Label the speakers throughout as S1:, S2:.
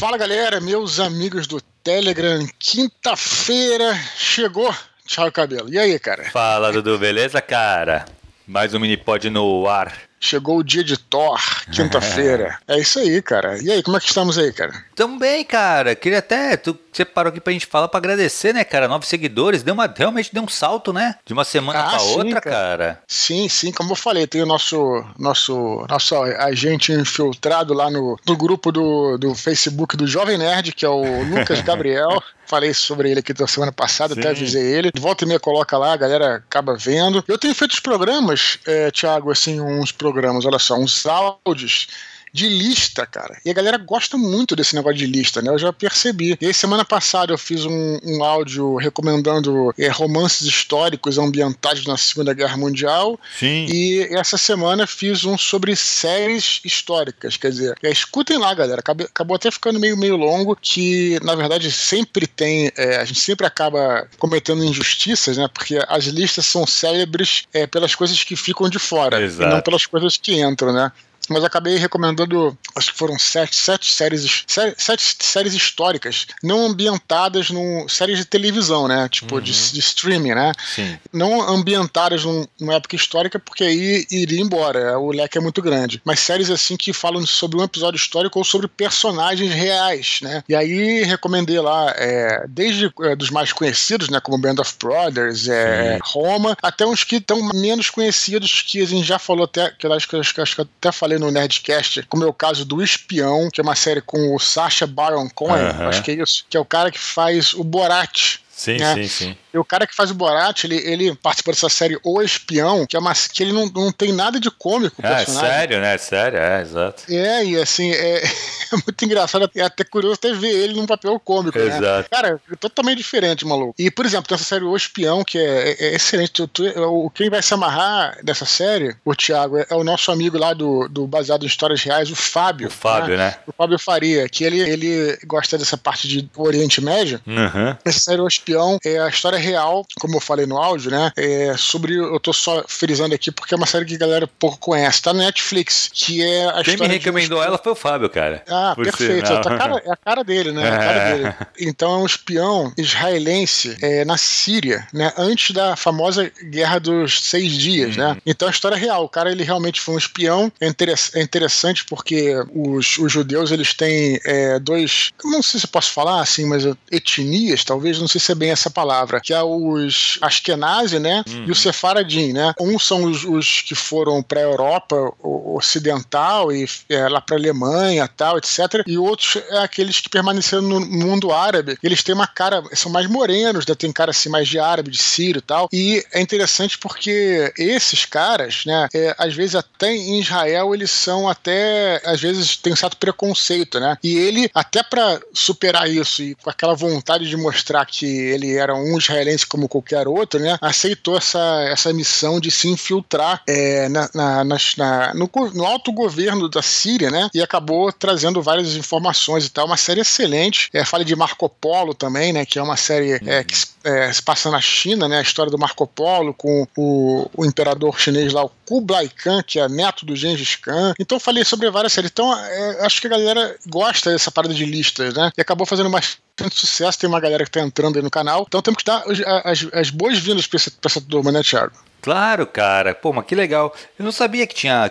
S1: Fala galera, meus amigos do Telegram, quinta-feira chegou. Tchau, cabelo. E aí, cara?
S2: Fala, Dudu, beleza, cara? Mais um mini pod no ar.
S1: Chegou o dia de Thor, quinta-feira. é isso aí, cara. E aí, como é que estamos aí, cara?
S2: Tamo bem, cara. Queria até. Tu separou aqui pra gente falar pra agradecer, né, cara? Novos seguidores. Deu uma, realmente deu um salto, né? De uma semana ah, pra sim, outra, cara. cara.
S1: Sim, sim. Como eu falei, tem o nosso, nosso, nosso agente infiltrado lá no, no grupo do, do Facebook do Jovem Nerd, que é o Lucas Gabriel. Falei sobre ele aqui da semana passada, Sim. até avisei ele. De volta e meia coloca lá, a galera acaba vendo. Eu tenho feito os programas, é, Thiago, assim, uns programas, olha só, uns áudios de lista, cara. E a galera gosta muito desse negócio de lista, né? Eu já percebi. E aí, semana passada eu fiz um, um áudio recomendando é, romances históricos ambientados na Segunda Guerra Mundial.
S2: Sim.
S1: E essa semana fiz um sobre séries históricas. Quer dizer, é, escutem lá, galera. Acabou, acabou, até ficando meio, meio longo, que na verdade sempre tem. É, a gente sempre acaba cometendo injustiças, né? Porque as listas são célebres é, pelas coisas que ficam de fora
S2: Exato.
S1: e não pelas coisas que entram, né? Mas acabei recomendando, acho que foram sete, sete séries, sete séries históricas, não ambientadas num séries de televisão, né? Tipo uhum. de, de, streaming, né?
S2: Sim.
S1: Não ambientadas num, numa época histórica, porque aí iria embora, o leque é muito grande. Mas séries assim que falam sobre um episódio histórico ou sobre personagens reais, né? E aí recomendei lá, é, desde é, dos mais conhecidos, né? Como Band of Brothers, é, Roma, até uns que estão menos conhecidos, que a gente já falou até, que eu acho que, acho que, acho que até falei no Nerdcast, como é o caso do Espião, que é uma série com o Sacha Baron Cohen, uh -huh. acho que é isso, que é o cara que faz o Borat.
S2: Sim, né? sim, sim.
S1: E o cara que faz o Borat, ele, ele participou dessa série O Espião, que é uma que ele não, não tem nada de cômico.
S2: É sério, né? Sério, é, exato.
S1: É, e assim, é, é muito engraçado, é até curioso até ver ele num papel cômico, né?
S2: exato. né?
S1: Cara, é totalmente diferente, maluco. E, por exemplo, tem essa série O Espião, que é, é, é excelente. O, quem vai se amarrar dessa série, o Thiago, é, é, o nosso amigo lá do, do Baseado em Histórias Reais, o Fábio.
S2: O Fábio, né? né?
S1: O Fábio Faria, que ele, ele gosta dessa parte de Oriente Médio.
S2: Uhum.
S1: Essa série O Espião é a história real, como eu falei no áudio, né? É sobre. Eu tô só frisando aqui porque é uma série que a galera pouco conhece. Tá na Netflix, que é a
S2: Quem me recomendou
S1: um...
S2: ela foi o Fábio, cara.
S1: Ah, perfeito. Ser, a cara, é a cara dele, né? É a cara dele. Então é um espião israelense é, na Síria, né? Antes da famosa Guerra dos Seis Dias, né? uhum. né? Então a história é real. O cara ele realmente foi um espião. É, interess é interessante porque os, os judeus eles têm é, dois. Não sei se eu posso falar assim, mas etnias, talvez, não sei se é bem essa palavra, que é os Ashkenazi, né? Uhum. E o Sefaradim, né? Uns são os, os que foram para a Europa ocidental e é, lá para a Alemanha, tal, etc. E outros é aqueles que permaneceram no mundo árabe. Eles têm uma cara, são mais morenos, né? tem cara assim mais de árabe, de sírio e tal. E é interessante porque esses caras, né? É, às vezes até em Israel eles são até, às vezes tem um certo preconceito, né? E ele, até para superar isso e com aquela vontade de mostrar que ele era um israelense como qualquer outro, né, aceitou essa, essa missão de se infiltrar é, na, na, na, no, no alto governo da Síria, né, e acabou trazendo várias informações e tal. Uma série excelente. É, fala de Marco Polo também, né, que é uma série é, uhum. que é, se passa na China, né, a história do Marco Polo com o, o imperador chinês lá, o Kublai Khan, que é neto do Gengis Khan. Então falei sobre várias séries. Então é, acho que a galera gosta dessa parada de listas, né, e acabou fazendo bastante sucesso. Tem uma galera que tá entrando aí no canal. Então temos que dar as, as boas-vindas para essa turma, né, Thiago?
S2: Claro, cara. Pô, mas que legal. Eu não sabia que tinha.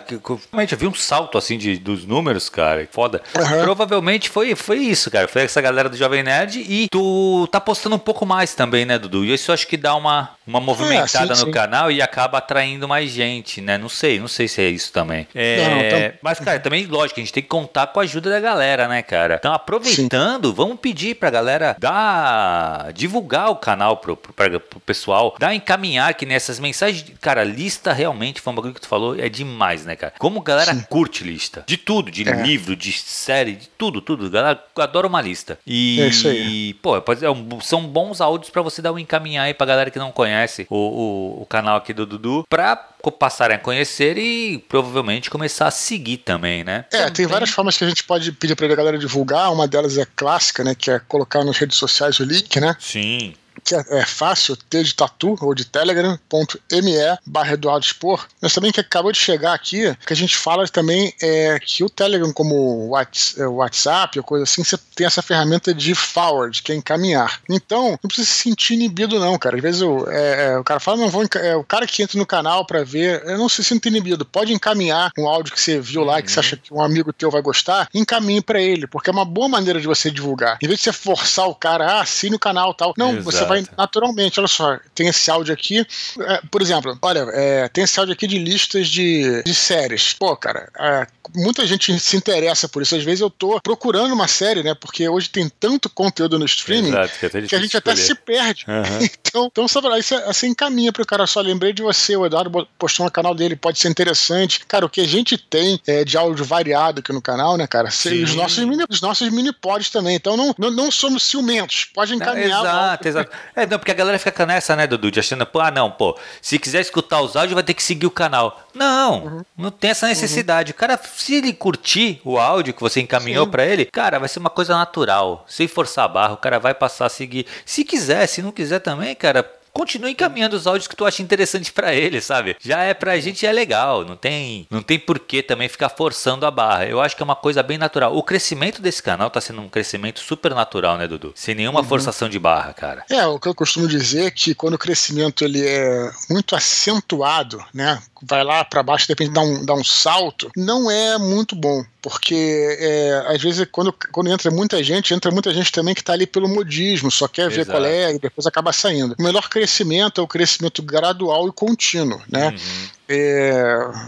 S2: Realmente eu vi um salto assim de, dos números, cara. Foda. Uhum. Provavelmente foi, foi isso, cara. Foi essa galera do Jovem Nerd. E tu tá postando um pouco mais também, né, Dudu? E isso eu acho que dá uma, uma movimentada é, sim, no sim. canal e acaba atraindo mais gente, né? Não sei, não sei se é isso também. É, não, então... Mas, cara, também, lógico, a gente tem que contar com a ajuda da galera, né, cara? Então, aproveitando, sim. vamos pedir pra galera dar. divulgar o canal pro, pro, pro, pro pessoal, dar encaminhar que nessas mensagens cara, lista realmente foi um bagulho que tu falou, é demais, né, cara? Como a galera Sim. curte lista. De tudo, de é. livro, de série, de tudo, tudo. A galera adora uma lista. E,
S1: é isso aí.
S2: pô, é são bons áudios para você dar um encaminhar aí pra galera que não conhece o, o, o canal aqui do Dudu, pra passarem a conhecer e provavelmente começar a seguir também, né?
S1: É,
S2: também.
S1: tem várias formas que a gente pode pedir pra galera divulgar. Uma delas é clássica, né? Que é colocar nas redes sociais o link, né?
S2: Sim
S1: que é, é fácil, T de tatu ou de telegram.me barra Eduardo Expor. Mas também que acabou de chegar aqui, que a gente fala também é que o Telegram, como o é, WhatsApp ou coisa assim, você tem essa ferramenta de forward, que é encaminhar. Então, não precisa se sentir inibido, não, cara. Às vezes o, é, é, o cara fala, não, vou é, o cara que entra no canal para ver, eu não se sinta inibido. Pode encaminhar um áudio que você viu lá, uhum. que você acha que um amigo teu vai gostar, encaminhe para ele, porque é uma boa maneira de você divulgar. Em vez de você forçar o cara, ah, assine o canal tal. Não, Exato. você vai naturalmente. Olha só, tem esse áudio aqui. É, por exemplo, olha, é, tem esse áudio aqui de listas de, de séries. Pô, cara, é, muita gente se interessa por isso. Às vezes eu tô procurando uma série, né? Porque hoje tem tanto conteúdo no streaming Exato, que, é que, a gente até se perde. Uhum. então, então sabe, isso assim encaminha pro cara só. Lembrei de você, o Eduardo postou no canal dele, pode ser interessante. Cara, o que a gente tem é, de áudio variado aqui no canal, né, cara? Os nossos, mini, os nossos mini pods também. Então não, não, não somos ciumentos. Pode encaminhar.
S2: exato, exato. É, não, porque a galera fica nessa, né, Dudu, de achando, pô, ah, não, pô, se quiser escutar os áudios, vai ter que seguir o canal. Não, uhum. não tem essa necessidade. Uhum. O cara, se ele curtir o áudio que você encaminhou para ele, cara, vai ser uma coisa natural. Sem forçar a barra, o cara vai passar a seguir. Se quiser, se não quiser também, cara, continue encaminhando os áudios que tu acha interessante para ele, sabe? Já é pra gente é legal, não tem, não tem porquê também ficar forçando a barra. Eu acho que é uma coisa bem natural. O crescimento desse canal tá sendo um crescimento super natural, né, Dudu? Sem nenhuma uhum. forçação de barra, cara.
S1: É, o que eu costumo dizer é que quando o crescimento ele é muito acentuado, né, vai lá para baixo, de repente dá um, dá um salto, não é muito bom porque é, às vezes quando, quando entra muita gente, entra muita gente também que está ali pelo modismo, só quer Exato. ver qual é e depois acaba saindo. O melhor crescimento é o crescimento gradual e contínuo, né? Uhum. É,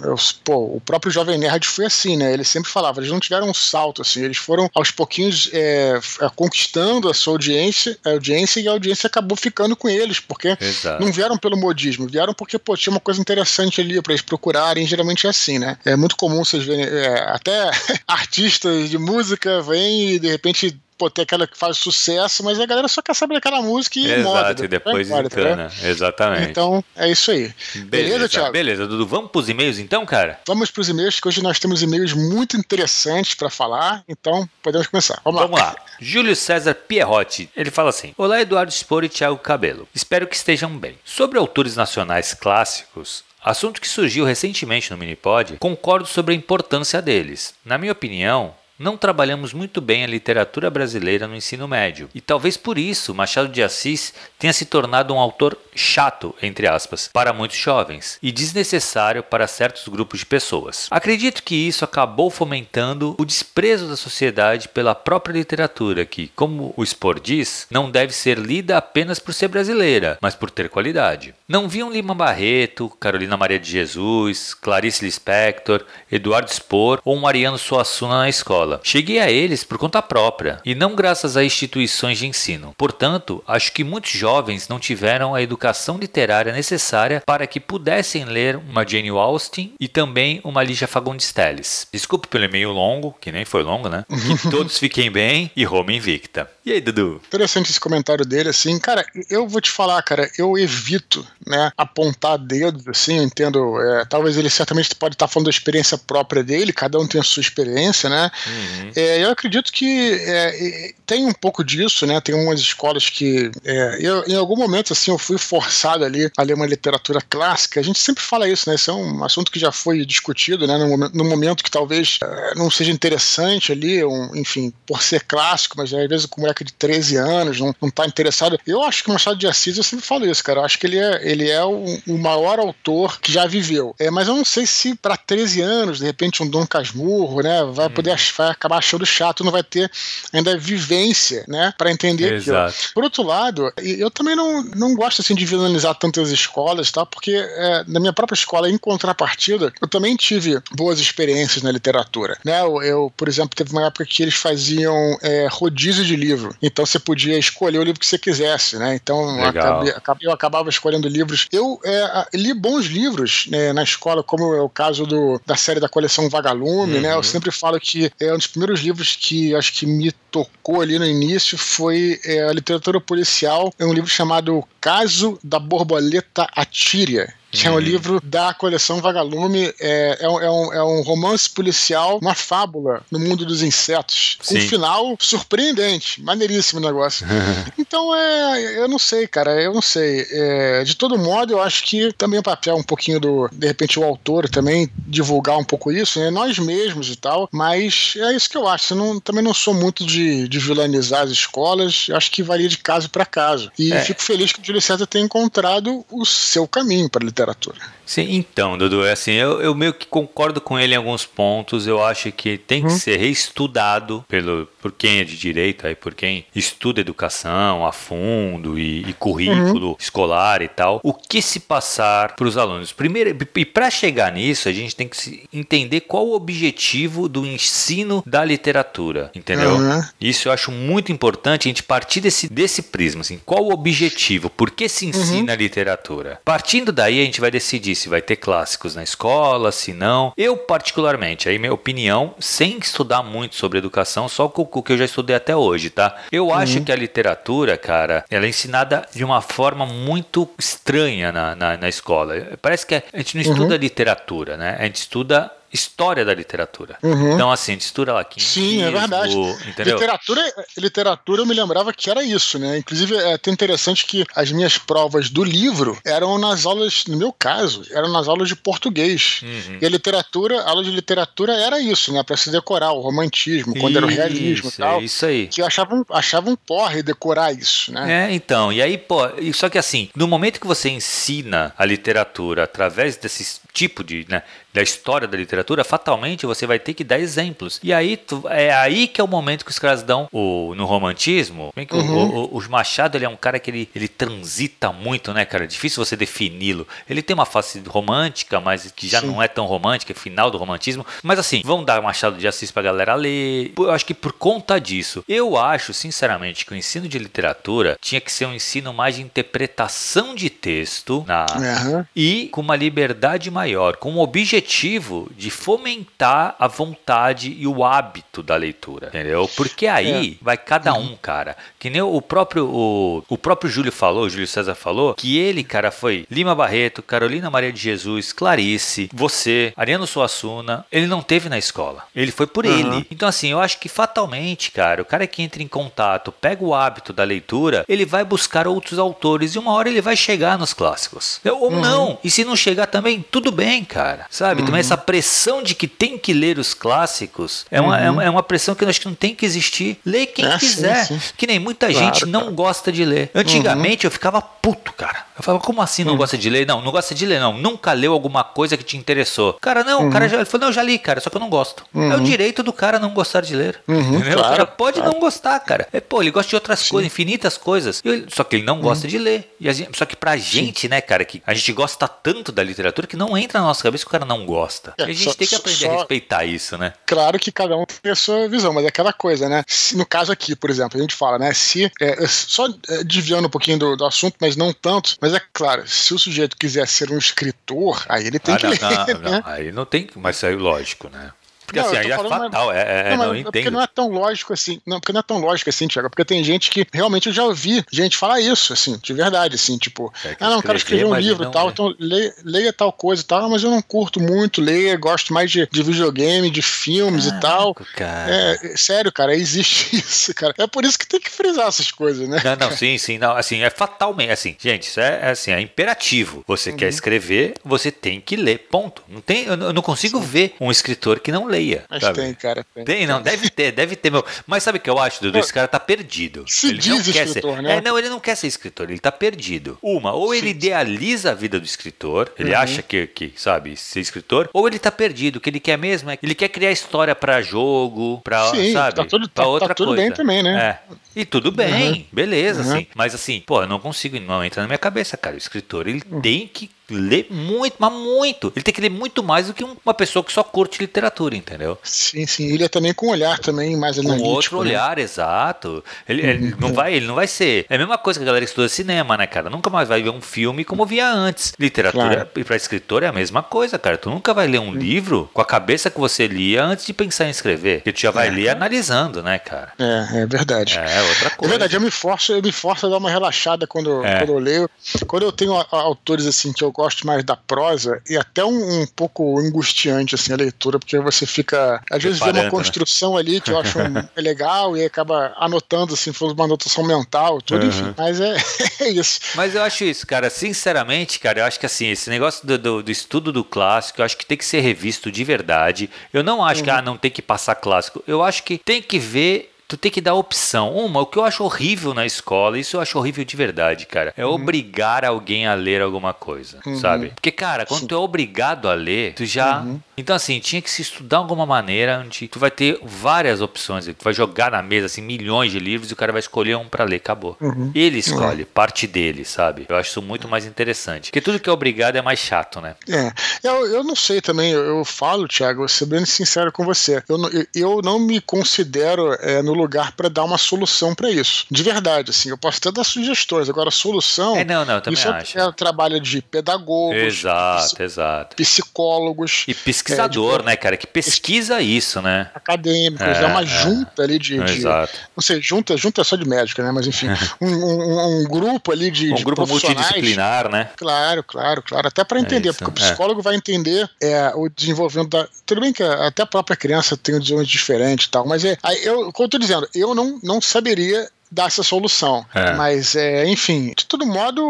S1: eu, pô, o próprio Jovem Nerd foi assim, né? Ele sempre falava, eles não tiveram um salto, assim, eles foram aos pouquinhos é, é conquistando a sua audiência, a audiência e a audiência acabou ficando com eles, porque Exato. não vieram pelo modismo, vieram porque, pô, tinha uma coisa interessante ali para eles procurarem, geralmente é assim, né? É muito comum vocês verem, é, até artistas de música vêm e de repente pô, tem aquela que faz sucesso, mas a galera só quer saber aquela música e
S2: Exato, moda. e depois embora, encana. Tá Exatamente.
S1: Então, é isso aí.
S2: Beleza, Beleza Thiago? Beleza, Dudu. Vamos pros e-mails então, cara?
S1: Vamos pros e-mails, que hoje nós temos e-mails muito interessantes para falar, então podemos começar. Vamos,
S2: Vamos
S1: lá.
S2: lá. Júlio César Pierrotti, ele fala assim: Olá, Eduardo Spor e Thiago Cabelo. Espero que estejam bem. Sobre autores nacionais clássicos, Assunto que surgiu recentemente no Minipod, concordo sobre a importância deles. Na minha opinião, não trabalhamos muito bem a literatura brasileira no ensino médio, e talvez por isso Machado de Assis tenha se tornado um autor chato, entre aspas, para muitos jovens e desnecessário para certos grupos de pessoas. Acredito que isso acabou fomentando o desprezo da sociedade pela própria literatura, que, como o Spor diz, não deve ser lida apenas por ser brasileira, mas por ter qualidade. Não vi um Lima Barreto, Carolina Maria de Jesus, Clarice Lispector, Eduardo Spor ou Mariano Suassuna na escola. Cheguei a eles por conta própria e não graças a instituições de ensino. Portanto, acho que muitos jovens não tiveram a educação literária necessária para que pudessem ler uma Jane Austen e também uma Lígia Fagundes Telles. Desculpe pelo e-mail longo, que nem foi longo, né? Que todos fiquem bem e Roma invicta. E aí, Dudu?
S1: Interessante esse comentário dele, assim. Cara, eu vou te falar, cara, eu evito, né, apontar dedos, assim, eu entendo. É, talvez ele certamente pode estar falando da experiência própria dele, cada um tem a sua experiência, né? Uhum. É, eu acredito que é, tem um pouco disso, né? Tem umas escolas que. É, eu, em algum momento, assim, eu fui forçado ali a ler uma literatura clássica. A gente sempre fala isso, né? Isso é um assunto que já foi discutido, né? No momento, no momento que talvez é, não seja interessante ali, um, enfim, por ser clássico, mas às vezes como moleque de 13 anos, não, não tá interessado. Eu acho que o Machado de Assis, eu sempre falo isso, cara. Eu acho que ele é, ele é o, o maior autor que já viveu. É, mas eu não sei se para 13 anos, de repente, um Dom Casmurro, né, vai hum. poder vai acabar achando chato, não vai ter ainda vivência, né, para entender Exato. aquilo. Por outro lado, eu também não, não gosto assim de vilanizar tantas escolas, tá? Porque é, na minha própria escola, em contrapartida, eu também tive boas experiências na literatura, né? Eu, eu por exemplo, teve uma época que eles faziam é, rodízio de livro. Então você podia escolher o livro que você quisesse, né? Então acabei, eu acabava escolhendo livros. Eu é, li bons livros né, na escola, como é o caso do, da série da coleção Vagalume, uhum. né? Eu uhum. sempre falo que é um dos primeiros livros que acho que me tocou ali no início foi é, a literatura policial. É um livro chamado Caso da Borboleta Atíria que uhum. é um livro da coleção Vagalume. É, é, um, é, um, é um romance policial, uma fábula no mundo dos insetos. Um final surpreendente, maneiríssimo o negócio. então, é, eu não sei, cara, eu não sei. É, de todo modo, eu acho que também o papel um pouquinho do, de repente, o autor também divulgar um pouco isso, né? Nós mesmos e tal, mas é isso que eu acho. Eu não, também não sou muito de, de vilanizar as escolas, acho que varia de caso para caso. E é. fico feliz que o Júlio César tenha encontrado o seu caminho para a literatura.
S2: Sim, então, Dudu, é assim, eu, eu meio que concordo com ele em alguns pontos. Eu acho que tem que uhum. ser reestudado pelo, por quem é de direito, aí, por quem estuda educação a fundo e, e currículo uhum. escolar e tal, o que se passar para os alunos. Primeiro, e para chegar nisso, a gente tem que entender qual o objetivo do ensino da literatura, entendeu? Uhum. Isso eu acho muito importante a gente partir desse, desse prisma, assim, qual o objetivo, por que se ensina uhum. literatura? Partindo daí, a gente vai decidir se vai ter clássicos na escola, se não. Eu, particularmente, aí minha opinião, sem estudar muito sobre educação, só com o que eu já estudei até hoje, tá? Eu uhum. acho que a literatura, cara, ela é ensinada de uma forma muito estranha na, na, na escola. Parece que a gente não estuda uhum. literatura, né? A gente estuda história da literatura. Uhum. Então, assim, mistura lá
S1: Sim, é verdade. Entendeu? Literatura, literatura eu me lembrava que era isso, né? Inclusive, é até interessante que as minhas provas do livro eram nas aulas, no meu caso, eram nas aulas de português. Uhum. E a literatura, a aula de literatura era isso, né? Pra se decorar, o romantismo, quando isso, era o realismo e tal.
S2: Isso aí.
S1: Que eu achava um, achava um porre decorar isso, né?
S2: É, então. E aí, pô, só que assim, no momento que você ensina a literatura através desse tipo de, né, da história da literatura, fatalmente você vai ter que dar exemplos. E aí tu, é aí que é o momento que os caras dão o, no romantismo. Bem que uhum. o, o, o, Machado ele é um cara que ele, ele transita muito, né, cara? É difícil você defini-lo. Ele tem uma face romântica, mas que já Sim. não é tão romântica, é final do romantismo. Mas assim, vão dar Machado de Assis pra galera ler. Eu acho que por conta disso, eu acho, sinceramente, que o ensino de literatura tinha que ser um ensino mais de interpretação de texto na, uhum. e com uma liberdade maior, com um objetivo objetivo de fomentar a vontade e o hábito da leitura, entendeu? Porque aí é. vai cada uhum. um, cara. Que nem o próprio o, o próprio Júlio falou, o Júlio César falou, que ele, cara, foi Lima Barreto, Carolina Maria de Jesus, Clarice, você, Ariano Suassuna, ele não teve na escola. Ele foi por uhum. ele. Então assim, eu acho que fatalmente, cara, o cara que entra em contato, pega o hábito da leitura, ele vai buscar outros autores e uma hora ele vai chegar nos clássicos. Ou uhum. não. E se não chegar também, tudo bem, cara. Sabe? Sabe? Uhum. Também essa pressão de que tem que ler os clássicos é uma, é uhum. é uma pressão que eu acho que não tem que existir. Lê quem é, quiser. Sim, sim. Que nem muita claro, gente não cara. gosta de ler. Antigamente uhum. eu ficava puto, cara. Eu falava, como assim não uhum. gosta de ler? Não, não gosta de ler, não. Nunca leu alguma coisa que te interessou. Cara, não, o cara uhum. já ele falou, não, já li, cara, só que eu não gosto. É o uhum. direito do cara não gostar de ler. Entendeu? Claro, o cara pode claro. não gostar, cara. É, pô, ele gosta de outras sim. coisas, infinitas coisas. só que ele não gosta de ler. E gente, só que pra gente, né, cara, que a gente gosta tanto da literatura que não entra na nossa cabeça que o cara não gosta. É, a gente só, tem que aprender só, a respeitar isso, né?
S1: Claro que cada um tem a sua visão, mas é aquela coisa, né? Se, no caso aqui, por exemplo, a gente fala, né? Se. É, só é, desviando um pouquinho do, do, assunto, mas não tanto, mas é claro, se o sujeito quiser ser um escritor, aí ele tem ah, que
S2: não,
S1: ler.
S2: Não, né? não, aí não tem, mas aí lógico, né? Porque não, assim, aí é fatal, é, é, não, não é
S1: Porque não é tão lógico assim, não, porque não é tão lógico assim, Tiago, porque tem gente que realmente eu já ouvi gente falar isso, assim, de verdade, assim, tipo, é ah, não, o cara escreveu um livro e tal, é. então leia, leia, tal coisa e tal, mas eu não curto muito ler, gosto mais de, de videogame, de filmes Caraca, e tal. Cara. É, sério, cara, existe isso, cara. É por isso que tem que frisar essas coisas, né?
S2: Não, não, sim, sim, não, assim, é fatalmente, assim, gente, isso é, é assim, é imperativo. Você uhum. quer escrever, você tem que ler, ponto. Não tem, eu, eu não consigo sim. ver um escritor que não leia.
S1: Mas sabe? tem, cara. Tem,
S2: tem não, deve ter, deve ter, meu. Mas sabe o que eu acho, Dudu? Esse cara tá perdido.
S1: Se ele diz não quer escritor,
S2: ser...
S1: né?
S2: É, não, ele não quer ser escritor, ele tá perdido. Uma, ou ele idealiza a vida do escritor, ele uhum. acha que, que, sabe, ser escritor, ou ele tá perdido, o que ele quer mesmo é ele quer criar história para jogo, para, sabe,
S1: tá tudo, pra tá, outra tá tudo coisa. bem também, né?
S2: É. E tudo bem, uhum. beleza, uhum. assim. Mas assim, pô, eu não consigo, não entra na minha cabeça, cara. O escritor, ele uhum. tem que ler muito, mas muito. Ele tem que ler muito mais do que uma pessoa que só curte literatura, entendeu?
S1: Sim, sim. Ele é também com um olhar também mais analítico.
S2: Com outro né? olhar, exato. Ele, ele uhum. não vai, ele não vai ser. É a mesma coisa que a galera que estuda cinema, né, cara? Nunca mais vai ver um filme como via antes. Literatura claro. para escritor é a mesma coisa, cara. Tu nunca vai ler um uhum. livro com a cabeça que você lia antes de pensar em escrever. Porque tu já vai é. ler analisando, né, cara?
S1: É, é verdade.
S2: É, outra coisa.
S1: É verdade, eu me forço, eu me forço a dar uma relaxada quando, é. quando eu leio. Quando eu tenho autores assim que eu gosto mais da prosa, e até um, um pouco angustiante assim a leitura, porque você fica. Às vezes vê uma né? construção né? ali que eu acho um, é legal e acaba anotando assim, faz uma anotação mental, tudo, uhum. enfim. Mas é, é isso.
S2: Mas eu acho isso, cara, sinceramente, cara, eu acho que assim, esse negócio do, do, do estudo do clássico, eu acho que tem que ser revisto de verdade. Eu não acho uhum. que ah, não tem que passar clássico. Eu acho que tem que ver tu tem que dar opção. Uma, o que eu acho horrível na escola, isso eu acho horrível de verdade, cara, é uhum. obrigar alguém a ler alguma coisa, uhum. sabe? Porque, cara, quando Sim. tu é obrigado a ler, tu já. Uhum. Então, assim, tinha que se estudar de alguma maneira onde tu vai ter várias opções. Tu vai jogar na mesa, assim, milhões de livros e o cara vai escolher um para ler, acabou. Uhum. Ele escolhe, parte dele, sabe? Eu acho isso muito mais interessante. Porque tudo que é obrigado é mais chato, né?
S1: É. Eu, eu não sei também, eu, eu falo, Thiago, vou ser bem sincero com você. Eu, eu, eu não me considero é, no lugar para dar uma solução para isso. De verdade, assim, eu posso até dar sugestões. Agora, a solução.
S2: É, não, não, também
S1: isso
S2: é acho.
S1: é trabalho de pedagogos,
S2: exato, exato.
S1: psicólogos.
S2: E pesquisador, é, né, cara, que pesquisa isso, né?
S1: Acadêmicos, é, é uma junta ali de, de,
S2: Exato.
S1: Não sei, junta, junta só de médica, né? Mas enfim, um, um, um grupo ali de.
S2: Um
S1: de
S2: grupo multidisciplinar, né?
S1: Claro, claro, claro. Até para é entender, é porque o psicólogo vai entender é, o desenvolvimento da. Tudo bem que até a própria criança tem um desenvolvimento diferente e tal, mas é. Eu, como eu tô dizendo, eu não, não saberia dar essa solução. É. Mas, é, enfim, de todo modo,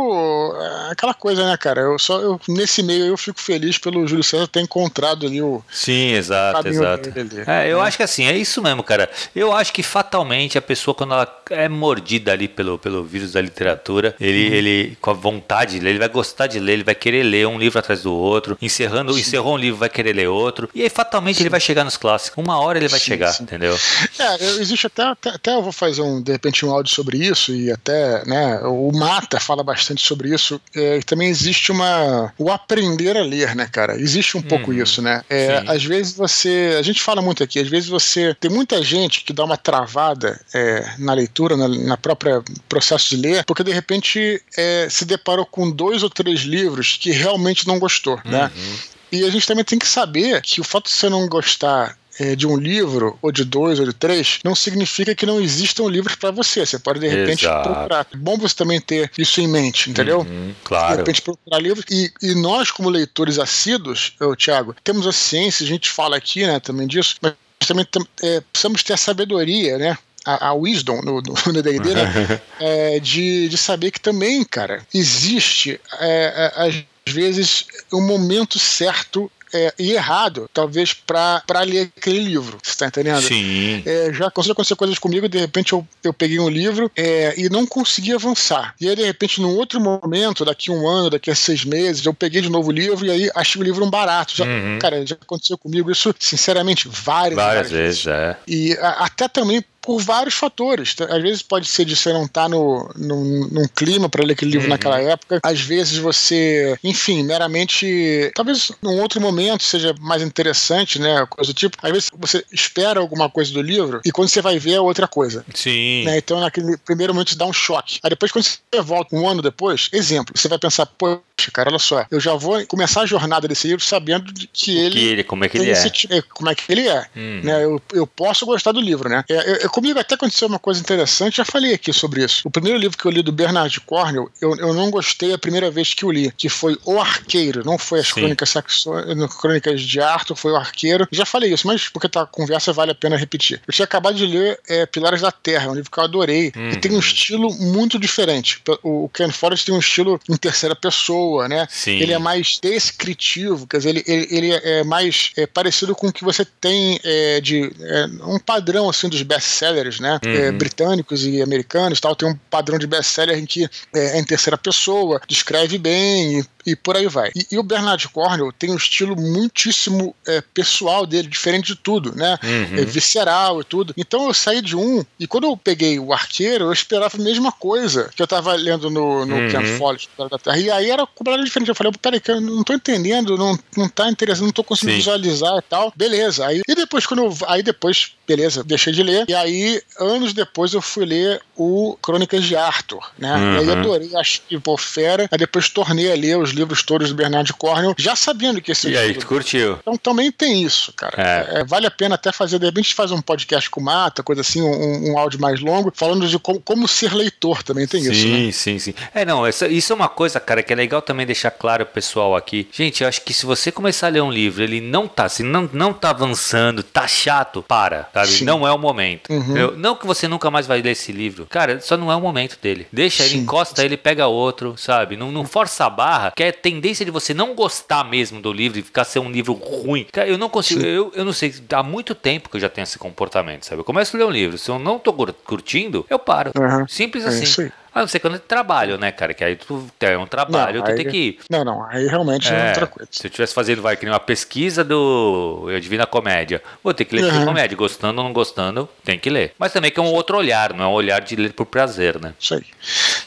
S1: é aquela coisa, né, cara? Eu só, eu, nesse meio eu fico feliz pelo Júlio César ter encontrado ali o.
S2: Sim, exato, exato. é, eu acho que assim, é isso mesmo, cara. Eu acho que fatalmente a pessoa, quando ela é mordida ali pelo, pelo vírus da literatura, ele, uhum. ele, com a vontade de ler, ele vai gostar de ler, ele vai querer ler um livro atrás do outro, encerrando, sim. encerrou um livro, vai querer ler outro, e aí fatalmente sim. ele vai chegar nos clássicos. Uma hora ele vai sim, chegar, entendeu?
S1: É, existe até, até, até, eu vou fazer um, de repente, um áudio sobre isso, e até, né, o Mata fala bastante sobre isso. É, também existe uma. o aprender a ler, né, cara? Existe um uhum. pouco isso, né? É, às vezes você. A gente fala muito aqui, às vezes você. Tem muita gente que dá uma travada é, na leitura, na, na própria processo de ler, porque de repente é, se deparou com dois ou três livros que realmente não gostou, né? Uhum. E a gente também tem que saber que o fato de você não gostar é, de um livro, ou de dois, ou de três, não significa que não existam livros para você. Você pode, de repente, Exato. procurar. É bom você também ter isso em mente, entendeu?
S2: Uhum, claro.
S1: De repente, procurar livros. E, e nós, como leitores assíduos, eu, Thiago, temos a ciência, a gente fala aqui né, também disso, mas também é, precisamos ter a sabedoria, né? a, a wisdom no D&D, né? é, de, de saber que também, cara, existe é, é às vezes um momento certo é, e errado, talvez, para ler aquele livro. Você tá entendendo?
S2: Sim.
S1: É, já aconteceu coisas comigo, de repente eu, eu peguei um livro é, e não consegui avançar. E aí, de repente, num outro momento, daqui um ano, daqui a seis meses, eu peguei de novo o livro e aí achei o livro um barato. Já, uhum. Cara, já aconteceu comigo isso, sinceramente, várias,
S2: várias, várias vezes. vezes. É.
S1: E a, até também por vários fatores. Às vezes pode ser de você não estar tá no, no, num clima para ler aquele livro uhum. naquela época. Às vezes você, enfim, meramente. Talvez num outro momento seja mais interessante, né? Coisa do tipo. Às vezes você espera alguma coisa do livro e quando você vai ver é outra coisa.
S2: Sim.
S1: Né? Então naquele primeiro momento dá um choque. Aí depois, quando você volta um ano depois, exemplo, você vai pensar, pô, cara, olha só, eu já vou começar a jornada desse livro sabendo que ele.
S2: Que ele como é que ele é.
S1: é. Como é que ele é. Hum. Né? Eu, eu posso gostar do livro, né? É, eu, comigo até aconteceu uma coisa interessante, já falei aqui sobre isso. O primeiro livro que eu li do Bernard Cornwell, eu, eu não gostei a primeira vez que eu li, que foi O Arqueiro, não foi as crônicas saxônicas, crônicas de Arthur, foi O Arqueiro. Já falei isso, mas porque tá conversa vale a pena repetir. Eu tinha acabado de ler é, Pilares da Terra, um livro que eu adorei, uhum. e tem um uhum. estilo muito diferente. O, o Ken Forrest tem um estilo em terceira pessoa, né?
S2: Sim.
S1: Ele é mais descritivo, quer dizer, ele, ele, ele é mais é, parecido com o que você tem é, de é, um padrão assim dos best-sellers, né? É, uhum. britânicos e americanos, tal. Tem um padrão de best-seller em que é, é em terceira pessoa, descreve bem e e por aí vai. E, e, o Bernard Cornwell tem um estilo muitíssimo é, pessoal dele, diferente de tudo, né? Uhum. É, visceral e tudo. Então eu saí de um, e quando eu peguei o Arqueiro, eu esperava a mesma coisa que eu tava lendo no, no uhum. Ken Follett, da Terra. E aí era completamente diferente. Eu falei, peraí, que eu não tô entendendo, não, não tá interessando, não tô conseguindo Sim. visualizar e tal. Beleza. Aí, e depois, quando eu, aí depois, beleza, deixei de ler. E aí, anos depois, eu fui ler o Crônicas de Arthur, né? Uhum. E aí adorei, achei, pô, fera. Aí depois tornei a ler os livros todos do Bernard Cornwell, já sabendo que esse
S2: E aí, tu curtiu?
S1: Então também tem isso, cara. É. É, vale a pena até fazer, de repente, fazer um podcast com Mata, coisa assim, um, um áudio mais longo, falando de como, como ser leitor, também tem
S2: sim,
S1: isso.
S2: Sim, né? sim, sim. É, não, isso, isso é uma coisa, cara, que é legal também deixar claro pro pessoal aqui. Gente, eu acho que se você começar a ler um livro, ele não tá, se não, não tá avançando, tá chato, para, sabe? Sim. Não é o momento. Uhum. Não que você nunca mais vai ler esse livro. Cara, só não é o momento dele. Deixa ele, encosta ele, pega outro, sabe? Não, não força a barra, que é a tendência de você não gostar mesmo do livro e ficar ser um livro ruim. Cara, eu não consigo, eu, eu não sei, há muito tempo que eu já tenho esse comportamento, sabe? Eu começo a ler um livro, se eu não tô curtindo, eu paro. Uhum. Simples é assim. A não ser quando é trabalho, né, cara? Que aí tu é um trabalho, não, tu aí, tem que.
S1: Não, não, aí realmente é, é outra coisa.
S2: Se eu estivesse fazendo, vai, que nem uma pesquisa do Eu Divina Comédia, vou ter que ler uhum. comédia, gostando ou não gostando, tem que ler. Mas também que é um outro olhar, não é um olhar de ler por prazer, né?
S1: Isso aí.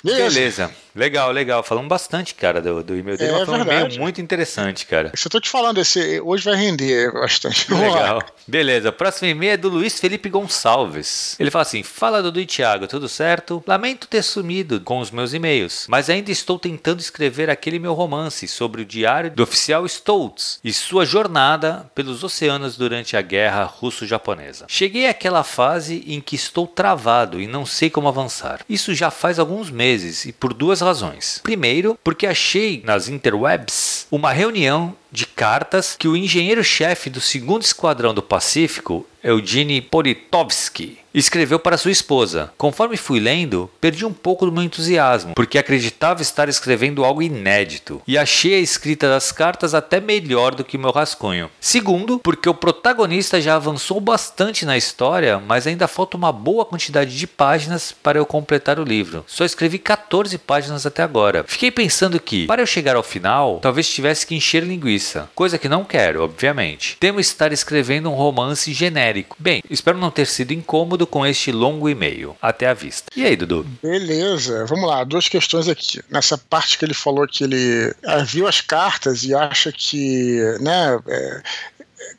S2: Beleza. Beleza. Legal, legal. Falamos bastante, cara, do, do e-mail dele. É, foi um e-mail muito interessante, cara.
S1: Se eu tô te falando, esse hoje vai render bastante.
S2: Legal. Beleza. O próximo e-mail é do Luiz Felipe Gonçalves. Ele fala assim: Fala, Dudu e Thiago, tudo certo? Lamento ter sumido com os meus e-mails, mas ainda estou tentando escrever aquele meu romance sobre o diário do oficial Stoltz e sua jornada pelos oceanos durante a guerra russo-japonesa. Cheguei àquela fase em que estou travado e não sei como avançar. Isso já faz alguns meses e por duas razões. Primeiro, porque achei nas interwebs uma reunião de cartas que o engenheiro-chefe do 2 Esquadrão do Pacífico, Eugene Politovsky, escreveu para sua esposa. Conforme fui lendo, perdi um pouco do meu entusiasmo, porque acreditava estar escrevendo algo inédito, e achei a escrita das cartas até melhor do que meu rascunho. Segundo, porque o protagonista já avançou bastante na história, mas ainda falta uma boa quantidade de páginas para eu completar o livro. Só escrevi 14 páginas até agora. Fiquei pensando que, para eu chegar ao final, talvez tivesse que encher linguiça, coisa que não quero, obviamente. Temo estar escrevendo um romance genérico. Bem, espero não ter sido incômodo com este longo e-mail. Até a vista. E aí, Dudu?
S1: Beleza, vamos lá. Duas questões aqui. Nessa parte que ele falou que ele ah, viu as cartas e acha que, né, é,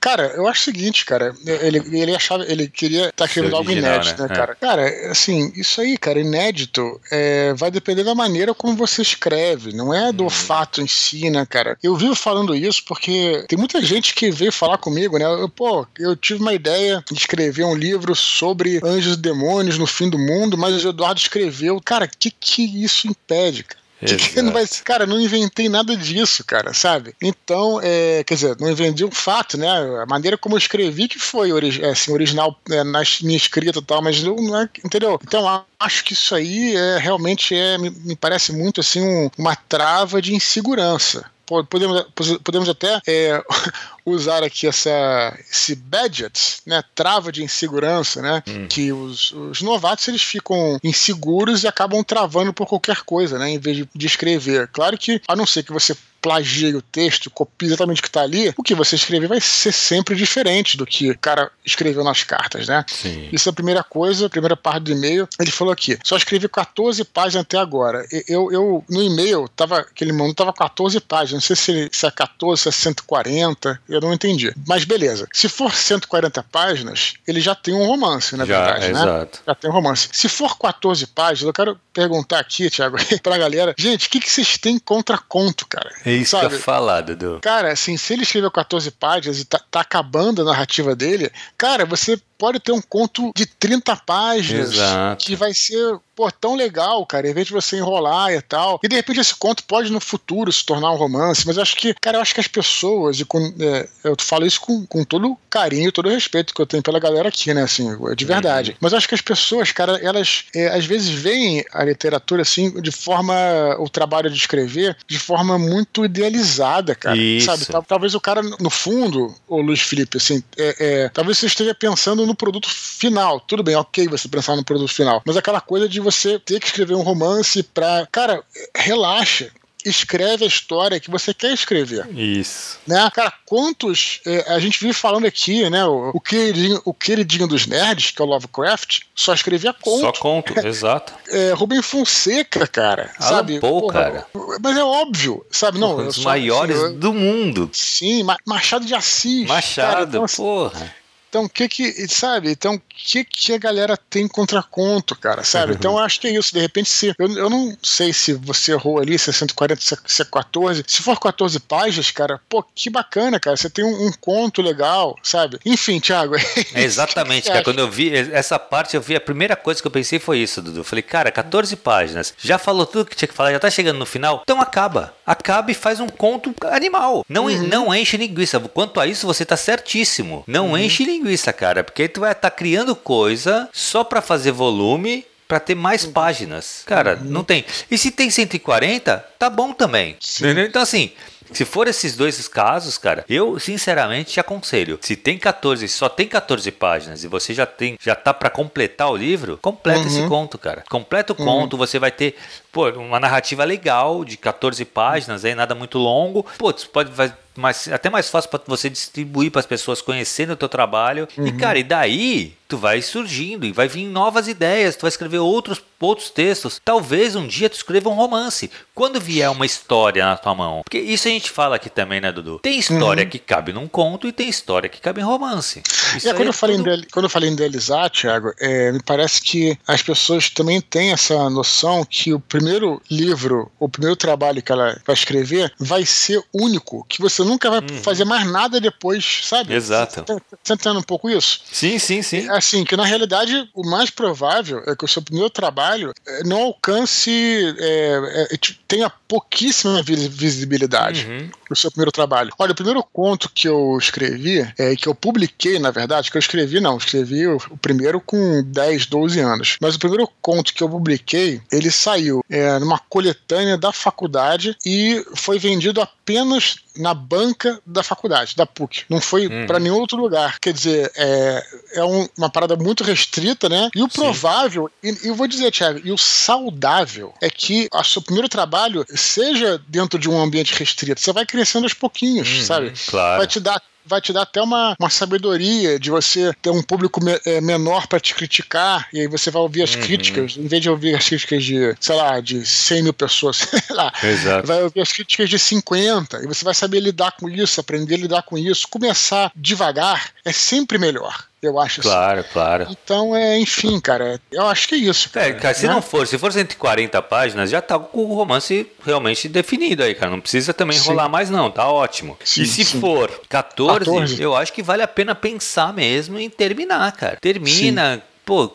S1: Cara, eu acho o seguinte, cara. Ele, ele achava, ele queria estar tá algo inédito, né, né cara? É. Cara, assim, isso aí, cara, inédito é, vai depender da maneira como você escreve, não é do hum. fato em si, né, cara? Eu vivo falando isso porque tem muita gente que veio falar comigo, né? Eu, pô, eu tive uma ideia de escrever um livro sobre anjos e demônios no fim do mundo, mas o Eduardo escreveu. Cara, o que, que isso impede, cara? Que não vai, cara, não inventei nada disso, cara, sabe? Então, é, quer dizer, não inventei um fato, né? A maneira como eu escrevi que foi ori assim, original é, na minha escrita e tal, mas não, não é, entendeu? Então, acho que isso aí é realmente é, me, me parece muito assim um, uma trava de insegurança podemos, podemos até é, usar aqui essa, esse budget, né, trava de insegurança, né, hum. que os, os, novatos eles ficam inseguros e acabam travando por qualquer coisa, né, em vez de, de escrever. Claro que, a não ser que você plagia o texto, copia exatamente o que está ali, o que você escrever vai ser sempre diferente do que o cara escreveu nas cartas, né? Sim. Isso é a primeira coisa, a primeira parte do e-mail. Ele falou aqui: só escrevi 14 páginas até agora. Eu, eu no e-mail, tava, aquele mundo tava 14 páginas. Não sei se, se é 14, se é 140, eu não entendi. Mas beleza. Se for 140 páginas, ele já tem um romance, na já, verdade, né? Exato. Já tem um romance. Se for 14 páginas, eu quero perguntar aqui, Thiago, pra galera, gente, o que, que vocês têm contra conto, cara?
S2: É isso sabe? que eu falar, Dudu.
S1: Cara, assim, se ele escreveu 14 páginas e tá, tá acabando a narrativa dele, cara, você pode ter um conto de 30 páginas Exato. que vai ser pô, tão legal, cara, em vez de você enrolar e tal. E de repente esse conto pode no futuro se tornar um romance, mas eu acho que, cara, eu acho que as pessoas, e com, é, eu falo isso com, com todo carinho, todo respeito que eu tenho pela galera aqui, né, assim, de verdade. Uhum. Mas eu acho que as pessoas, cara, elas é, às vezes veem a literatura, assim, de forma, o trabalho de escrever, de forma muito idealizada, cara, isso. sabe? Talvez o cara, no fundo, o Luiz Felipe, assim, é, é, talvez você esteja pensando no produto final. Tudo bem, ok você pensar no produto final. Mas aquela coisa de você ter que escrever um romance pra. Cara, relaxa escreve a história que você quer escrever.
S2: Isso.
S1: Né? Cara, quantos. É, a gente vive falando aqui, né? O, o, queridinho, o queridinho dos nerds, que é o Lovecraft, só escrevia conto.
S2: Só conto, exato.
S1: É, Rubem Fonseca, cara. Alan sabe?
S2: Pô, cara.
S1: Mas é óbvio, sabe? Não,
S2: dos maiores assim, eu, do mundo.
S1: Sim, Machado de Assis.
S2: Machado, cara, então, assim, porra.
S1: Então, o que que, sabe? Então, o que que a galera tem contra conto, cara, sabe? Então, eu acho que é isso. De repente, se eu, eu não sei se você errou ali, se é 140, se é 14. Se for 14 páginas, cara, pô, que bacana, cara. Você tem um, um conto legal, sabe? Enfim, Thiago.
S2: É exatamente, cara. Quando eu vi essa parte, eu vi a primeira coisa que eu pensei foi isso, Dudu. Eu falei, cara, 14 páginas. Já falou tudo que tinha que falar, já tá chegando no final. Então acaba. Acaba e faz um conto animal. Não, uhum. não enche linguiça. Quanto a isso, você tá certíssimo. Não uhum. enche linguiça cara, porque aí tu vai estar tá criando coisa só para fazer volume para ter mais uhum. páginas. Cara, uhum. não tem. E se tem 140, tá bom também. Entendeu? Então assim, se for esses dois casos, cara, eu sinceramente te aconselho. Se tem 14, só tem 14 páginas e você já tem, já tá para completar o livro, completa uhum. esse conto, cara. Completa o uhum. conto, você vai ter, pô, uma narrativa legal de 14 páginas, aí nada muito longo. Pô, pode vai mais, até mais fácil para você distribuir para as pessoas conhecendo o teu trabalho. Uhum. E cara, e daí tu vai surgindo e vai vir novas ideias, tu vai escrever outros outros textos. Talvez um dia tu escreva um romance. Quando vier uma história na tua mão. Porque isso a gente fala aqui também, né, Dudu? Tem história uhum. que cabe num conto e tem história que cabe em romance.
S1: É, quando, é eu falei tudo... quando eu falei em idealizar, Thiago, é, me parece que as pessoas também têm essa noção que o primeiro livro, o primeiro trabalho que ela vai escrever vai ser único, que você nunca vai uhum. fazer mais nada depois, sabe?
S2: Exato.
S1: Você tá, tá um pouco isso?
S2: Sim, sim, sim.
S1: É, assim, que na realidade o mais provável é que o seu primeiro trabalho é, não alcance, é, é, tenha pouquíssima visibilidade uhum. o seu primeiro trabalho. Olha, o primeiro conto que eu escrevi, é, que eu publiquei, na verdade, que eu escrevi, não, escrevi o, o primeiro com 10, 12 anos. Mas o primeiro conto que eu publiquei, ele saiu é, numa coletânea da faculdade e foi vendido apenas na banca da faculdade, da PUC. Não foi uhum. para nenhum outro lugar. Quer dizer, é, é um, uma parada muito restrita, né? E o provável, e, e eu vou dizer, Thiago, e o saudável é que o seu primeiro trabalho seja dentro de um ambiente restrito. Você vai crescendo aos pouquinhos, uhum, sabe?
S2: Claro.
S1: Vai te dar vai te dar até uma, uma sabedoria de você ter um público me, é, menor para te criticar, e aí você vai ouvir as uhum. críticas, em vez de ouvir as críticas de, sei lá, de 100 mil pessoas, sei lá,
S2: Exato.
S1: vai ouvir as críticas de 50, e você vai saber lidar com isso, aprender a lidar com isso. Começar devagar é sempre melhor eu acho
S2: Claro,
S1: assim.
S2: claro.
S1: Então, é, enfim, cara, eu acho que é isso.
S2: Cara, é, cara, se né? não for, se for 140 páginas, já tá com o romance realmente definido aí, cara. Não precisa também sim. rolar mais, não, tá ótimo. Sim, e se sim. for 14, 14, eu acho que vale a pena pensar mesmo em terminar, cara. Termina. Pô,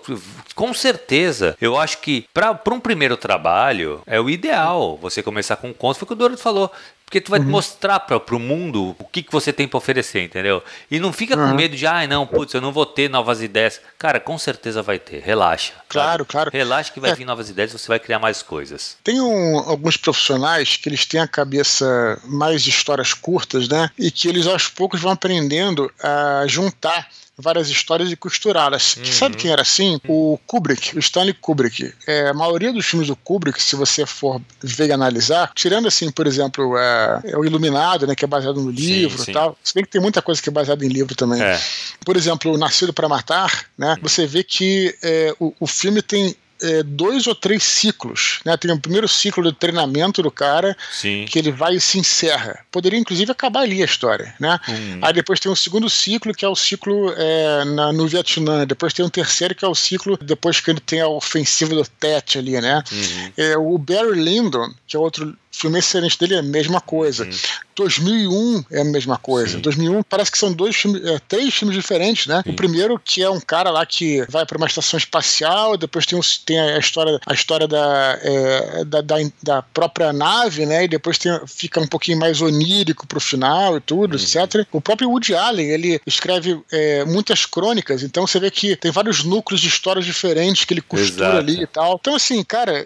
S2: com certeza. Eu acho que para um primeiro trabalho é o ideal você começar com um conto. Foi o que o Dorado falou. Porque tu vai uhum. mostrar para o mundo o que, que você tem para oferecer, entendeu? E não fica uhum. com medo de, ai, ah, não, putz, eu não vou ter novas ideias. Cara, com certeza vai ter. Relaxa.
S1: Claro, sabe? claro.
S2: Relaxa que vai é. vir novas ideias e você vai criar mais coisas.
S1: Tem um, alguns profissionais que eles têm a cabeça mais de histórias curtas, né? E que eles aos poucos vão aprendendo a juntar várias histórias e costurá-las. Uhum. Sabe quem era assim? O Kubrick, o Stanley Kubrick. É, a maioria dos filmes do Kubrick, se você for ver e analisar, tirando assim, por exemplo, é, é o Iluminado, né, que é baseado no livro e tal. Se bem que tem muita coisa que é baseada em livro também. É. Por exemplo, o Nascido para Matar, né, você vê que é, o, o filme tem é, dois ou três ciclos. Né? Tem o primeiro ciclo do treinamento do cara,
S2: Sim.
S1: que ele vai e se encerra. Poderia, inclusive, acabar ali a história. Né? Hum. Aí depois tem um segundo ciclo, que é o ciclo é, na, no Vietnã. Depois tem um terceiro, que é o ciclo depois que ele tem a ofensiva do Tet ali. Né? Uhum. É, o Barry Lyndon, que é outro filme excelente dele é a mesma coisa. Uhum. 2001 é a mesma coisa. Sim. 2001 parece que são dois filmes, é, três filmes diferentes, né? Sim. O primeiro que é um cara lá que vai para uma estação espacial, depois tem, um, tem a história, a história da, é, da, da, da, própria nave, né? E depois tem, fica um pouquinho mais onírico pro final e tudo, uhum. etc. O próprio Woody Allen, ele escreve é, muitas crônicas, então você vê que tem vários núcleos de histórias diferentes que ele costura Exato. ali e tal. Então, assim, cara,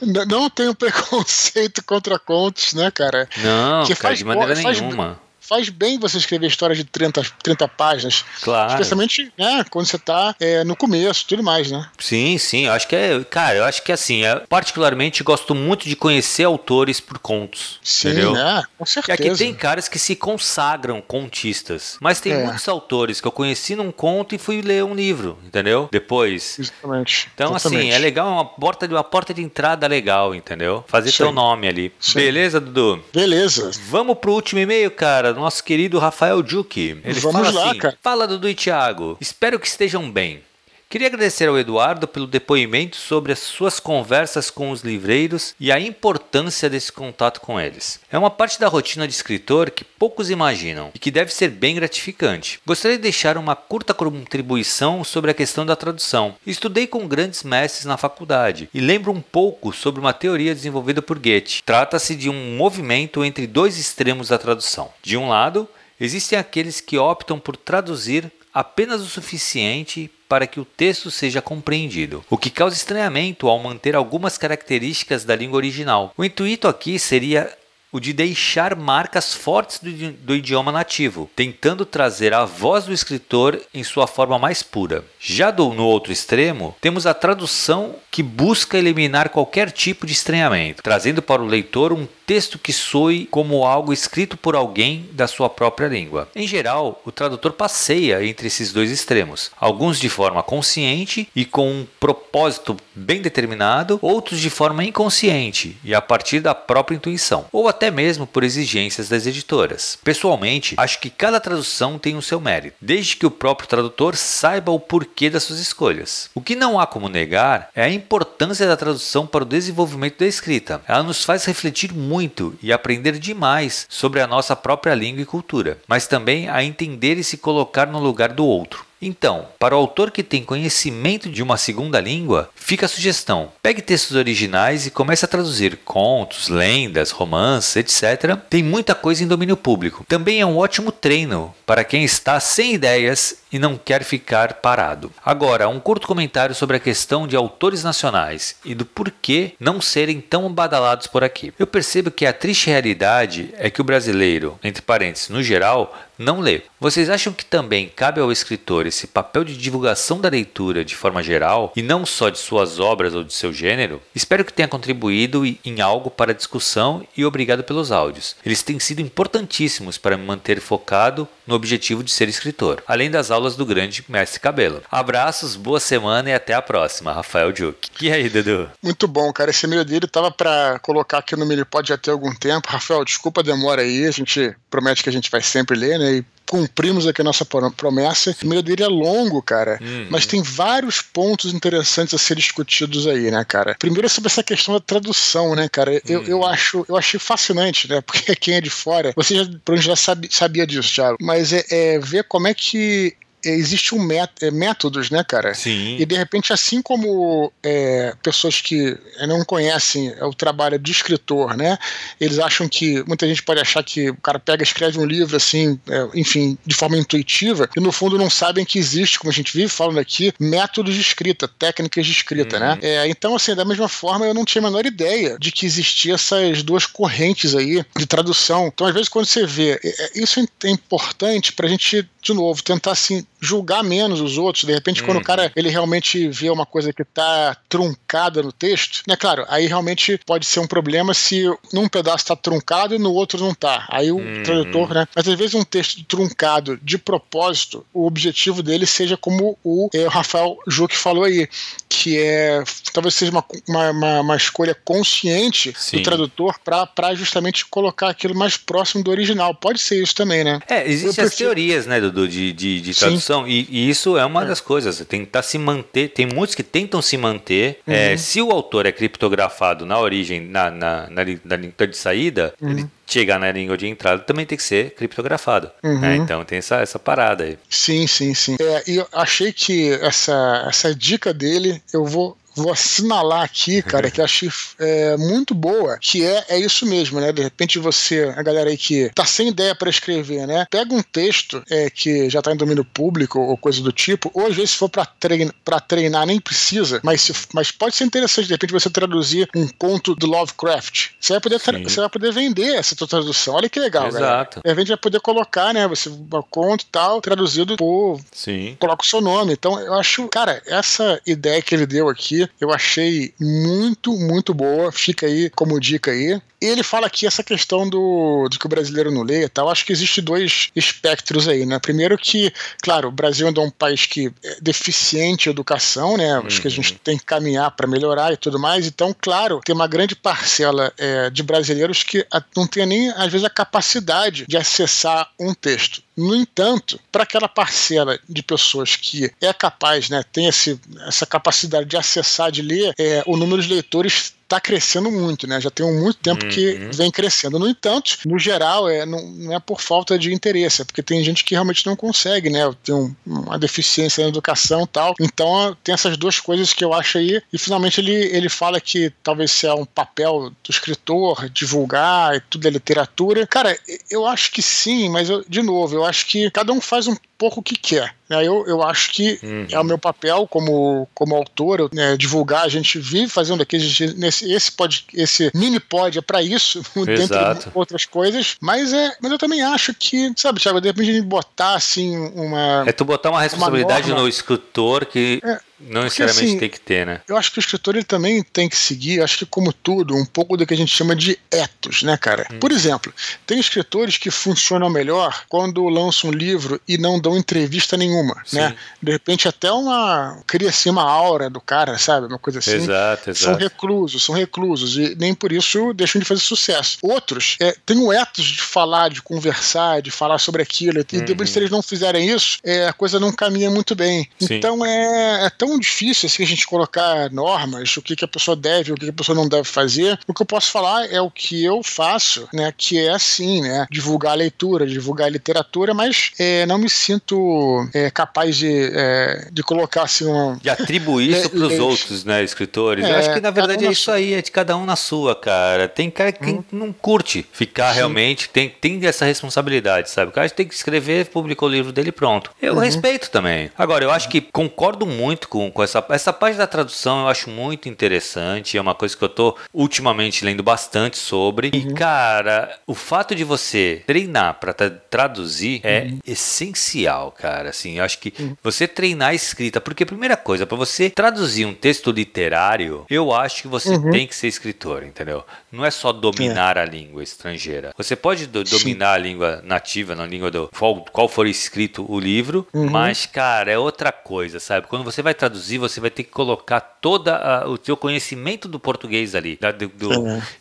S1: não tenho preconceito contra contos, né, cara?
S2: Não, que cara, faz, de maneira nenhuma
S1: faz bem você escrever história de 30, 30 páginas.
S2: Claro.
S1: Especialmente, né, quando você tá é, no começo tudo mais, né?
S2: Sim, sim. Eu acho que é. Cara, eu acho que assim, eu particularmente gosto muito de conhecer autores por contos.
S1: Sim,
S2: entendeu?
S1: né? Com certeza.
S2: E aqui tem caras que se consagram contistas. Mas tem
S1: É.
S2: muitos autores que eu conheci num conto e fui ler um livro, entendeu? Depois.
S1: Exatamente.
S2: Então, assim,
S1: Exatamente.
S2: é legal, é uma porta, de- uma porta de entrada legal, entendeu? Fazer
S1: Isso
S2: teu nome ali.
S1: Aí.
S2: Beleza, Dudu?
S1: Beleza.
S2: Vamos pro último e-mail, cara. Nosso querido Rafael Juque. Ele
S1: Vamos
S2: fala
S1: lá,
S2: assim,
S1: cara.
S2: Fala, Dudu e Thiago. Espero que estejam bem. Queria agradecer ao Eduardo pelo depoimento sobre as suas conversas com os livreiros e a importância desse contato com eles. É uma parte da rotina de escritor que poucos imaginam e que deve ser bem gratificante. Gostaria de deixar uma curta contribuição sobre a questão da tradução. Estudei com grandes mestres na faculdade e lembro um pouco sobre uma teoria desenvolvida por Goethe. Trata-se de um movimento entre dois extremos da tradução. De um lado, existem aqueles que optam por traduzir apenas o suficiente para que o texto seja compreendido, o que causa estranhamento ao manter algumas características da língua original. O intuito aqui seria o de deixar marcas fortes do, do idioma nativo, tentando trazer a voz do escritor em sua forma mais pura. Já do, no outro extremo, temos a tradução que busca eliminar qualquer tipo de estranhamento, trazendo para o leitor um texto que soe como algo escrito por alguém da sua própria língua. Em geral, o tradutor passeia entre esses dois extremos, alguns de forma consciente e com um propósito bem determinado, outros de forma inconsciente e a partir da própria intuição, ou até mesmo por exigências das editoras. Pessoalmente, acho que cada tradução tem o seu mérito, desde que o próprio tradutor saiba o porquê das suas escolhas. O que não há como negar é a importância da tradução para o desenvolvimento da escrita. Ela nos faz refletir muito e aprender demais sobre a nossa própria língua e cultura, mas também a entender e se colocar no lugar do outro. Então, para o autor que tem conhecimento de uma segunda língua, fica a sugestão: pegue textos originais e comece a traduzir contos, lendas, romances, etc. Tem muita coisa em domínio público. Também é um ótimo treino para quem está sem ideias e não quer ficar parado. Agora, um curto comentário sobre a questão de autores nacionais e do porquê não serem tão badalados por aqui. Eu percebo que a triste realidade é que o brasileiro, entre parênteses, no geral, não lê. Vocês acham que também cabe ao escritor esse papel de divulgação da leitura de forma geral e não só de suas obras ou de seu gênero? Espero que tenha contribuído em algo para a discussão e obrigado pelos áudios. Eles têm sido importantíssimos para me manter focado no objetivo de ser escritor, além das aulas do grande mestre Cabelo. Abraços, boa semana e até a próxima, Rafael Duque. E aí, Dudu?
S1: Muito bom, cara. Esse e-mail dele tava pra colocar aqui no Minipod já tem algum tempo. Rafael, desculpa a demora aí. A gente promete que a gente vai sempre ler, né? E cumprimos aqui a nossa pro- promessa. O e-mail dele é longo, cara,
S2: Uhum.
S1: mas tem vários pontos interessantes a ser discutidos aí, né, cara? Primeiro sobre essa questão da tradução, né, cara? Eu, eu acho, eu achei fascinante, né? Porque quem é de fora, você já, já sabe- sabia disso, Thiago, mas é, é ver como é que existe um é, métodos, né, cara?
S2: Sim.
S1: E de repente, assim como é, pessoas que não conhecem o trabalho de escritor, né? Eles acham que. Muita gente pode achar que o cara pega e escreve um livro assim, é, enfim, de forma intuitiva, e no fundo não sabem que existe, como a gente vive falando aqui, métodos de escrita, técnicas de escrita, né? É, então, assim, da mesma forma, eu não tinha a menor ideia de que existia essas duas correntes aí de tradução. Então, às vezes, quando você vê, é, é, isso é importante pra gente, de novo, tentar assim julgar menos os outros. De repente, quando o cara ele realmente vê uma coisa que tá truncada no texto, né? Claro, aí realmente pode ser um problema se num pedaço tá truncado e no outro não tá. Aí o tradutor, né? Mas às vezes um texto truncado de propósito, o objetivo dele seja como o eh, Rafael Juque falou aí, que é talvez seja uma, uma, uma, uma escolha consciente
S2: Sim.
S1: do tradutor para justamente colocar aquilo mais próximo do original. Pode ser isso também, né?
S2: É, existem as
S1: prefiro-
S2: teorias, né, Dudu, de, de, de
S1: Sim.
S2: Tradução, e, e isso é uma das coisas, tentar se manter, tem muitos que tentam se manter,
S1: Uhum.
S2: é, se o autor é criptografado na origem, na, na, na, na língua de saída,
S1: Uhum.
S2: ele chegar na língua de entrada também tem que ser criptografado,
S1: Uhum.
S2: né, então tem essa, essa parada aí.
S1: Sim, sim, sim. É, e eu achei que essa, essa dica dele, eu vou vou assinalar aqui, cara, que eu achei é, muito boa, que é, é isso mesmo, né? De repente você, a galera aí que tá sem ideia para escrever, né? Pega um texto é, que já tá em domínio público ou coisa do tipo, ou às vezes se for para treinar, pra treinar nem precisa, mas, se, mas pode ser interessante de repente você traduzir um conto do Lovecraft. Você vai poder, você vai poder vender essa tua tradução. Olha que legal, Exato. galera. De repente vai poder colocar, né? Você conto e tal, traduzido por. Sim. Coloca o seu nome. Então eu acho, cara, essa ideia que ele deu aqui, eu achei muito, muito boa. Fica aí como dica aí. E ele fala aqui essa questão do, de que o brasileiro não lê e tal. Acho que existe dois espectros aí, né? Primeiro que, claro, o Brasil é um país que é deficiente em educação, né? Acho uhum. que a gente uhum. tem que caminhar para melhorar e tudo mais. Então, claro, tem uma grande parcela é, de brasileiros que não tem nem, às vezes, a capacidade de acessar um texto. No entanto, para aquela parcela de pessoas que é capaz, né, tem esse, essa capacidade de acessar, de ler, é, o número de leitores está crescendo muito, né? Já tem muito tempo uhum. que vem crescendo. No entanto, no geral, é, não, não, é por falta de interesse, é porque tem gente que realmente não consegue, né? Tem um, uma deficiência na educação e tal. Então, tem essas duas coisas que eu acho aí. E finalmente ele, ele fala que talvez seja um papel do escritor divulgar e tudo é literatura. Cara, eu acho que sim, mas eu, de novo, eu acho que cada um faz um pouco o que quer. Né? Eu, eu acho que uhum. é o meu papel como, como autor né, divulgar. A gente vive fazendo aqui, nesse, esse, pod, esse mini pod é para isso, dentre outras coisas. Mas, é, mas eu também acho que, sabe, Thiago, de repente a gente botar assim uma.
S2: É tu botar uma responsabilidade uma no escritor que. É, não necessariamente assim, tem que ter, né?
S1: Eu acho que o escritor ele também tem que seguir, acho que como tudo, um pouco do que a gente chama de etos, né, cara? Hum. Por exemplo, tem escritores que funcionam melhor quando lançam um livro e não dão entrevista nenhuma, Sim. né? De repente até uma cria assim uma aura do cara, sabe? Uma coisa assim.
S2: Exato, exato.
S1: São reclusos, são reclusos e nem por isso deixam de fazer sucesso. Outros é, têm o etos de falar, de conversar, de falar sobre aquilo. E depois se eles não fizerem isso, é, a coisa não caminha muito bem. Sim. Então é, é tão tão difícil assim a gente colocar normas, o que, que a pessoa deve, o que, que a pessoa não deve fazer. O que eu posso falar é o que eu faço, né? Que é assim, né? Divulgar a leitura, divulgar a literatura, mas é, não me sinto é, capaz de, é, de colocar assim uma.
S2: De atribuir isso para os outros, né, escritores. eu acho que na verdade é isso aí, é de cada um na sua, cara. Tem cara que hum. não curte ficar Sim. realmente, tem, tem essa responsabilidade, sabe? O cara tem que escrever, publicou o livro dele pronto. Eu uhum. respeito também. Agora, eu acho que concordo muito com com, com essa, essa parte da tradução eu acho muito interessante, é uma coisa que eu tô ultimamente lendo bastante sobre. Uhum. E, cara, o fato de você treinar para traduzir é uhum. essencial, cara. Assim, eu acho que uhum. você treinar a escrita, porque a primeira coisa, para você traduzir um texto literário, eu acho que você uhum. tem que ser escritor, entendeu? Não é só dominar é. a língua estrangeira. Você pode do, dominar a língua nativa, na língua do qual, qual for escrito o livro, uhum. mas, cara, é outra coisa, sabe? Quando você vai traduzir traduzir, você vai ter que colocar todo o seu conhecimento do português ali. Da, do, do...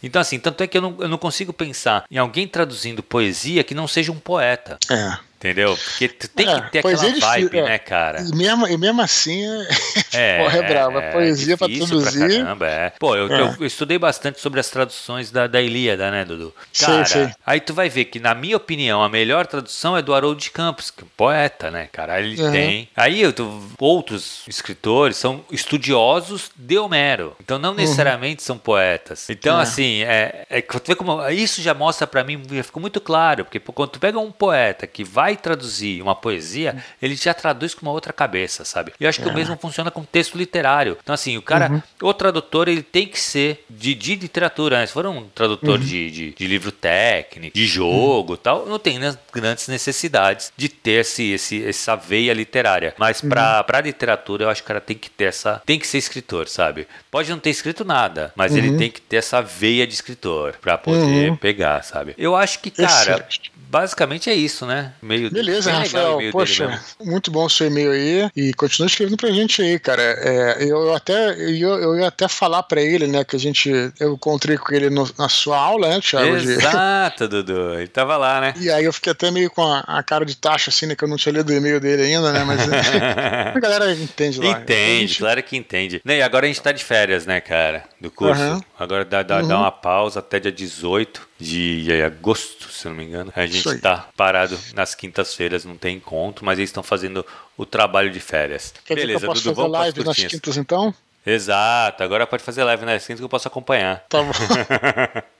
S2: Então, assim, tanto é que eu não, eu não consigo pensar em alguém traduzindo poesia que não seja um poeta.
S1: É.
S2: Entendeu? Porque tu tem é, que ter aquela vibe, é, né, cara?
S1: E mesmo, e mesmo assim, é, porra, é brava. É, poesia pra traduzir. Pra caramba,
S2: é. Pô, eu, é. eu, estudei bastante sobre as traduções da, da Ilíada, né, Dudu? Cara, sim, sim. aí tu vai ver que, na minha opinião, a melhor tradução é do Haroldo de Campos, que é um poeta, né, cara? Ele uhum. tem. Aí outros escritores são estudiosos de Homero. Então não uhum. necessariamente uhum. são poetas. Então, é. assim, é, é, tu vê como. Isso já mostra para mim, ficou muito claro, porque quando tu pega um poeta que vai vai traduzir uma poesia, ele já traduz com uma outra cabeça, sabe? E eu acho que é. o mesmo funciona com texto literário. Então, assim, o cara, uhum. o tradutor, ele tem que ser de, de literatura. Né? Se for um tradutor uhum. de, de, de, livro técnico, de jogo uhum. tal, não tem grandes necessidades de ter esse, esse, essa veia literária. Mas para uhum. literatura, eu acho que o cara tem que ter essa. Tem que ser escritor, sabe? Pode não ter escrito nada, mas ele uhum. tem que ter essa veia de escritor para poder uhum. pegar, sabe? Eu acho que, cara, basicamente é isso, né?
S1: Meio Beleza, Rafael. Poxa, muito bom o seu e-mail aí. E continua escrevendo pra gente aí, cara. É, eu até eu, eu ia até falar pra ele, né, que a gente eu encontrei com ele no, na sua aula, né, Thiago?
S2: Exato, de... Dudu. Ele tava lá, né?
S1: E aí eu fiquei até meio com a, a cara de taxa, assim, né, que eu não tinha lido o e-mail dele ainda, né? Mas a galera entende lá.
S2: Entende, gente... claro que entende. E agora a gente tá de férias, né, cara, do curso. Uhum. Agora dá, dá, uhum. dá uma pausa até dia 18 de agosto, se não me engano. A gente está parado nas quintas-feiras, não tem encontro, mas eles estão fazendo o trabalho de férias.
S1: Quer Beleza, dizer que eu posso Dudu, fazer live nas quintas então?
S2: Exato, agora pode fazer live na Skins que eu posso acompanhar.
S1: Tá bom.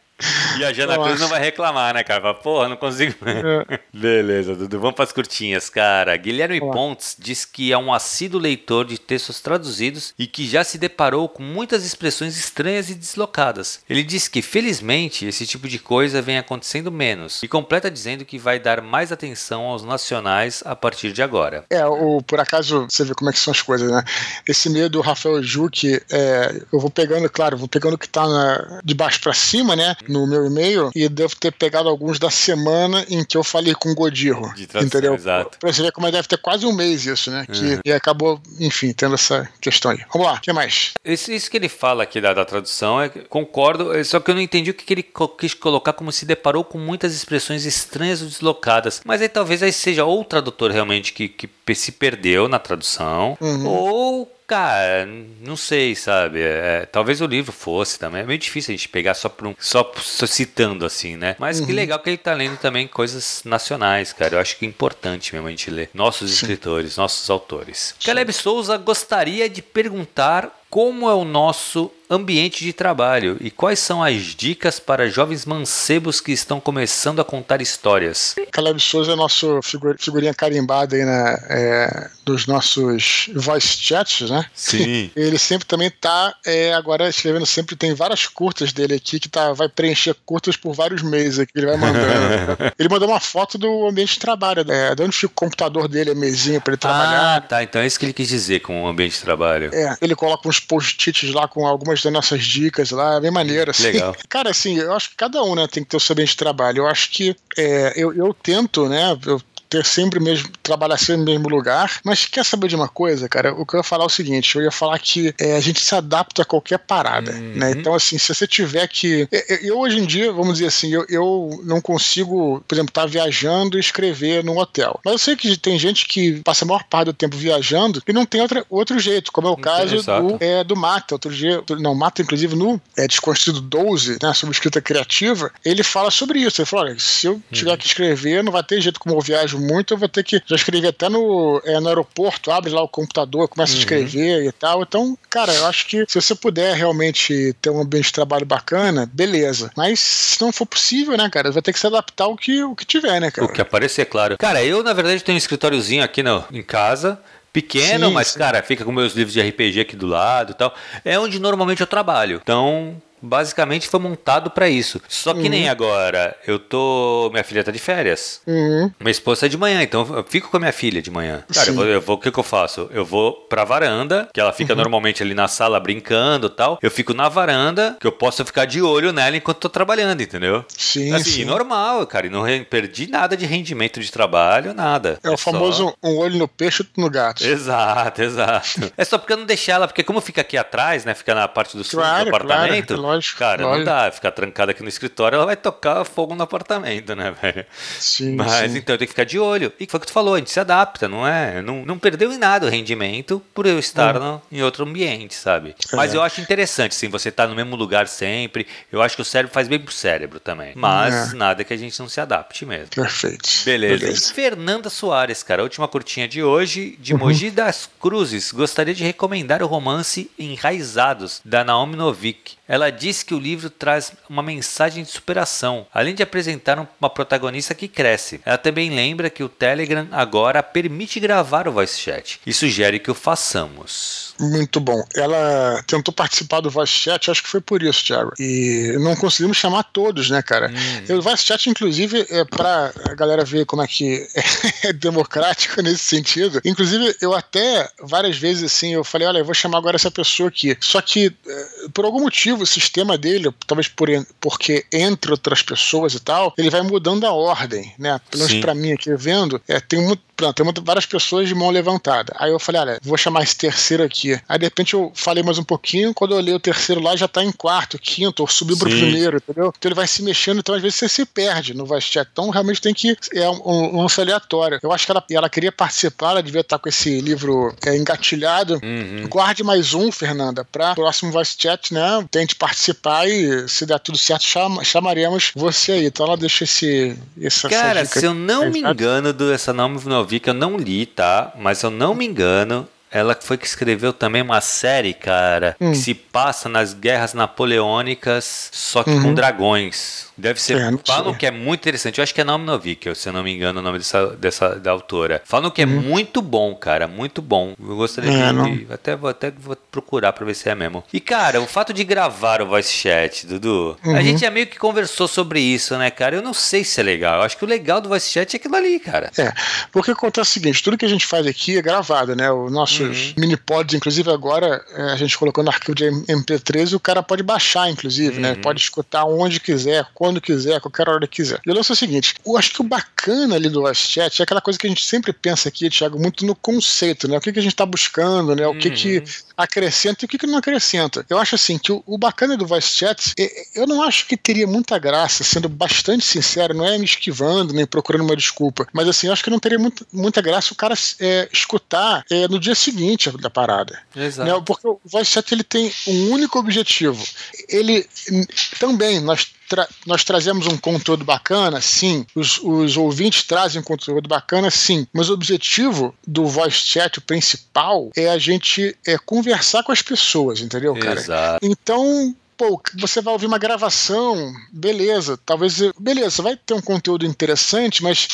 S2: E a Jana Cruz não vai reclamar, né, cara? Fala, Porra, não consigo. É. Beleza, Dudu. Vamos para as curtinhas, cara. Guilherme Olá. Pontes diz que é um assíduo leitor de textos traduzidos e que já se deparou com muitas expressões estranhas e deslocadas. Ele diz que, felizmente, esse tipo de coisa vem acontecendo menos e completa dizendo que vai dar mais atenção aos nacionais a partir de agora.
S1: É, o, por acaso, você vê como é que são as coisas, né? Esse meio do Rafael Juque, é, eu vou pegando, claro, vou pegando o que tá na, de baixo para cima, né? No meu e-mail e devo ter pegado alguns da semana em que eu falei com o Godirro. entendeu?
S2: Exato.
S1: Pra você ver como deve ter quase um mês isso, né? Que, uhum. E acabou, enfim, tendo essa questão aí. Vamos lá, o que mais?
S2: Isso, isso, que ele fala aqui da, da tradução, é, concordo, é, só que eu não entendi o que, que ele quis colocar como se deparou com muitas expressões estranhas ou deslocadas. Mas aí talvez aí seja ou o tradutor realmente que, que se perdeu na tradução, uhum. ou Cara, não sei, sabe? É, talvez o livro fosse também. É meio difícil a gente pegar só por um. Só, só citando assim, né? Mas uhum. que legal que ele tá lendo também coisas nacionais, cara. Eu acho que é importante mesmo a gente ler nossos Sim. escritores, nossos autores. Sim. Caleb Souza gostaria de perguntar como é o nosso ambiente de trabalho e quais são as dicas para jovens mancebos que estão começando a contar histórias?
S1: Caleb Souza é nosso figurinha carimbada aí na, é, dos nossos voice chats, né?
S2: Sim.
S1: Ele sempre também tá é, agora escrevendo sempre, tem várias curtas dele aqui que tá, vai preencher curtas por vários meses aqui, ele vai mandando. ele mandou uma foto do ambiente de trabalho, é, de onde fica o computador dele, a mesinha para ele trabalhar.
S2: Ah, tá, então é isso que ele quis dizer com o ambiente de trabalho.
S1: É, ele coloca uns post-its lá com algumas das nossas dicas lá, é bem maneiro, assim.
S2: Legal.
S1: Cara, assim, eu acho que cada um, né, tem que ter o seu ambiente de trabalho. Eu acho que é, eu, eu tento, né, eu ter sempre mesmo, trabalhar sempre no mesmo lugar. Mas quer saber de uma coisa, cara? O que eu ia falar é o seguinte: eu ia falar que é, a gente se adapta a qualquer parada, uhum. né? Então, assim, se você tiver que. Eu, hoje em dia, vamos dizer assim, eu, eu não consigo, por exemplo, estar tá viajando e escrever num hotel. Mas eu sei que tem gente que passa a maior parte do tempo viajando e não tem outra, outro jeito, como é o caso do, é, do Mata. Outro dia, não, Mata, inclusive, no é, Desconstruído 12, né, sobre escrita criativa, ele fala sobre isso. Ele fala: olha, se eu tiver uhum. que escrever, não vai ter jeito como eu viajo muito, eu vou ter que já escrever até no, é, no aeroporto, abre lá o computador, começa uhum. a escrever e tal. Então, cara, eu acho que se você puder realmente ter um ambiente de trabalho bacana, beleza. Mas se não for possível, né, cara, vai ter que se adaptar ao que, o que tiver, né, cara?
S2: O que aparecer, claro. Cara, eu, na verdade, tenho um escritóriozinho aqui no, em casa pequeno, sim, mas, sim. cara, fica com meus livros de RPG aqui do lado e tal. É onde normalmente eu trabalho. Então, basicamente foi montado para isso. Só que uhum. nem agora, eu tô. Minha filha tá de férias.
S1: Uhum.
S2: Minha esposa é de manhã, então eu fico com a minha filha de manhã. Cara, eu vou, eu vou, o que, que eu faço? Eu vou pra varanda, que ela fica uhum. normalmente ali na sala brincando e tal. Eu fico na varanda, que eu posso ficar de olho nela enquanto tô trabalhando, entendeu?
S1: Sim.
S2: Assim,
S1: sim.
S2: normal, cara. E não perdi nada de rendimento de trabalho, nada.
S1: É, é o famoso só... um olho no peixe outro no gato.
S2: Exato, exato. é só porque eu não deixei ela, porque como fica aqui atrás, né? Fica na parte do,
S1: claro,
S2: do apartamento.
S1: Claro, lógico.
S2: Cara,
S1: lógico.
S2: não dá. Ficar trancada aqui no escritório, ela vai tocar fogo no apartamento, né, velho?
S1: Sim.
S2: Mas
S1: sim.
S2: então tenho que ficar de olho. E foi o que tu falou, a gente se adapta, não é? Não, não perdeu em nada o rendimento por eu estar hum. no, em outro ambiente, sabe? É. Mas eu acho interessante, sim, você estar tá no mesmo lugar sempre. Eu acho que o cérebro faz bem pro cérebro também. Mas é. nada que a gente não se adapte mesmo.
S1: Perfeito.
S2: Beleza. Beleza. Fernanda Soares, cara, a última curtinha de hoje, de uhum. Mogi das Cruzes. Gostaria de recomendar o romance Enraizados, da Naomi Novik. Ela disse que o livro traz uma mensagem de superação, além de apresentar uma protagonista que cresce. Ela também lembra que o Telegram agora permite gravar o voice chat e sugere que o façamos.
S1: Muito bom. Ela tentou participar do voice chat, acho que foi por isso, Thiago. E não conseguimos chamar todos, né, cara? Hum. O voice chat, inclusive, é para a galera ver como é que é democrático nesse sentido. Inclusive, eu até várias vezes assim, eu falei, olha, eu vou chamar agora essa pessoa aqui. Só que eh, por algum motivo o sistema dele, talvez por porque entre outras pessoas e tal, ele vai mudando a ordem, né? Pelo menos para mim aqui vendo, é, tem muito pronto, tem várias pessoas de mão levantada. Aí eu falei, olha, vou chamar esse terceiro aqui. Aí de repente eu falei mais um pouquinho, quando eu olhei o terceiro lá, já tá em quarto, quinto, ou subiu pro primeiro, entendeu? Então ele vai se mexendo, então às vezes você se perde no chat. Então realmente tem que. É um, um lance aleatório. Eu acho que ela, ela queria participar, ela devia estar com esse livro é, engatilhado.
S2: Uhum.
S1: Guarde mais um, Fernanda, para próximo voice chat, né? Tente participar e se der tudo certo, chama, chamaremos você aí. Então ela deixa esse. Essa,
S2: Cara, se eu não me engano, do essa nome vi que eu não li, tá? Mas eu não me engano, ela foi que escreveu também uma série, cara, hum. que se passa nas guerras napoleônicas, só que uhum. com dragões. Deve ser. É, falam que é muito interessante. Eu acho que é Naomi Novik, se eu não me engano, o nome dessa, dessa da autora. Falam que é uhum. muito bom, cara. Muito bom. Eu gostaria é, de, de. Até, vou, até vou procurar pra ver se é mesmo. E, cara, o fato de gravar o voice chat, Dudu, uhum. a gente já meio que conversou sobre isso, né, cara? Eu não sei se é legal. Eu acho que o legal do voice chat é aquilo ali, cara.
S1: É. Porque acontece o seguinte: tudo que a gente faz aqui é gravado, né? Os nossos uhum. mini pods, inclusive agora, é, a gente colocou no arquivo de MP3 e o cara pode baixar, inclusive, né? Uhum. Pode escutar onde quiser, quando quando quiser, qualquer hora quiser. E o lance é o seguinte: eu acho que o bacana ali do voice chat é aquela coisa que a gente sempre pensa aqui, Thiago, muito no conceito, né? O que, que a gente está buscando, né? O que, que uhum. acrescenta e o que, que não acrescenta. Eu acho assim que o, o bacana do voice chat, eu não acho que teria muita graça, sendo bastante sincero, não é me esquivando nem procurando uma desculpa, mas assim, eu acho que não teria muito, muita graça o cara é, escutar é, no dia seguinte da parada. Exato. Né? Porque o voice chat ele tem um único objetivo. Ele também, nós tra nós trazemos um conteúdo bacana, sim. Os, os ouvintes trazem um conteúdo bacana, sim. Mas o objetivo do voice chat, o principal, é a gente é, conversar com as pessoas, entendeu, cara? Exato. Então, pô, você vai ouvir uma gravação, beleza, talvez, beleza, vai ter um conteúdo interessante, mas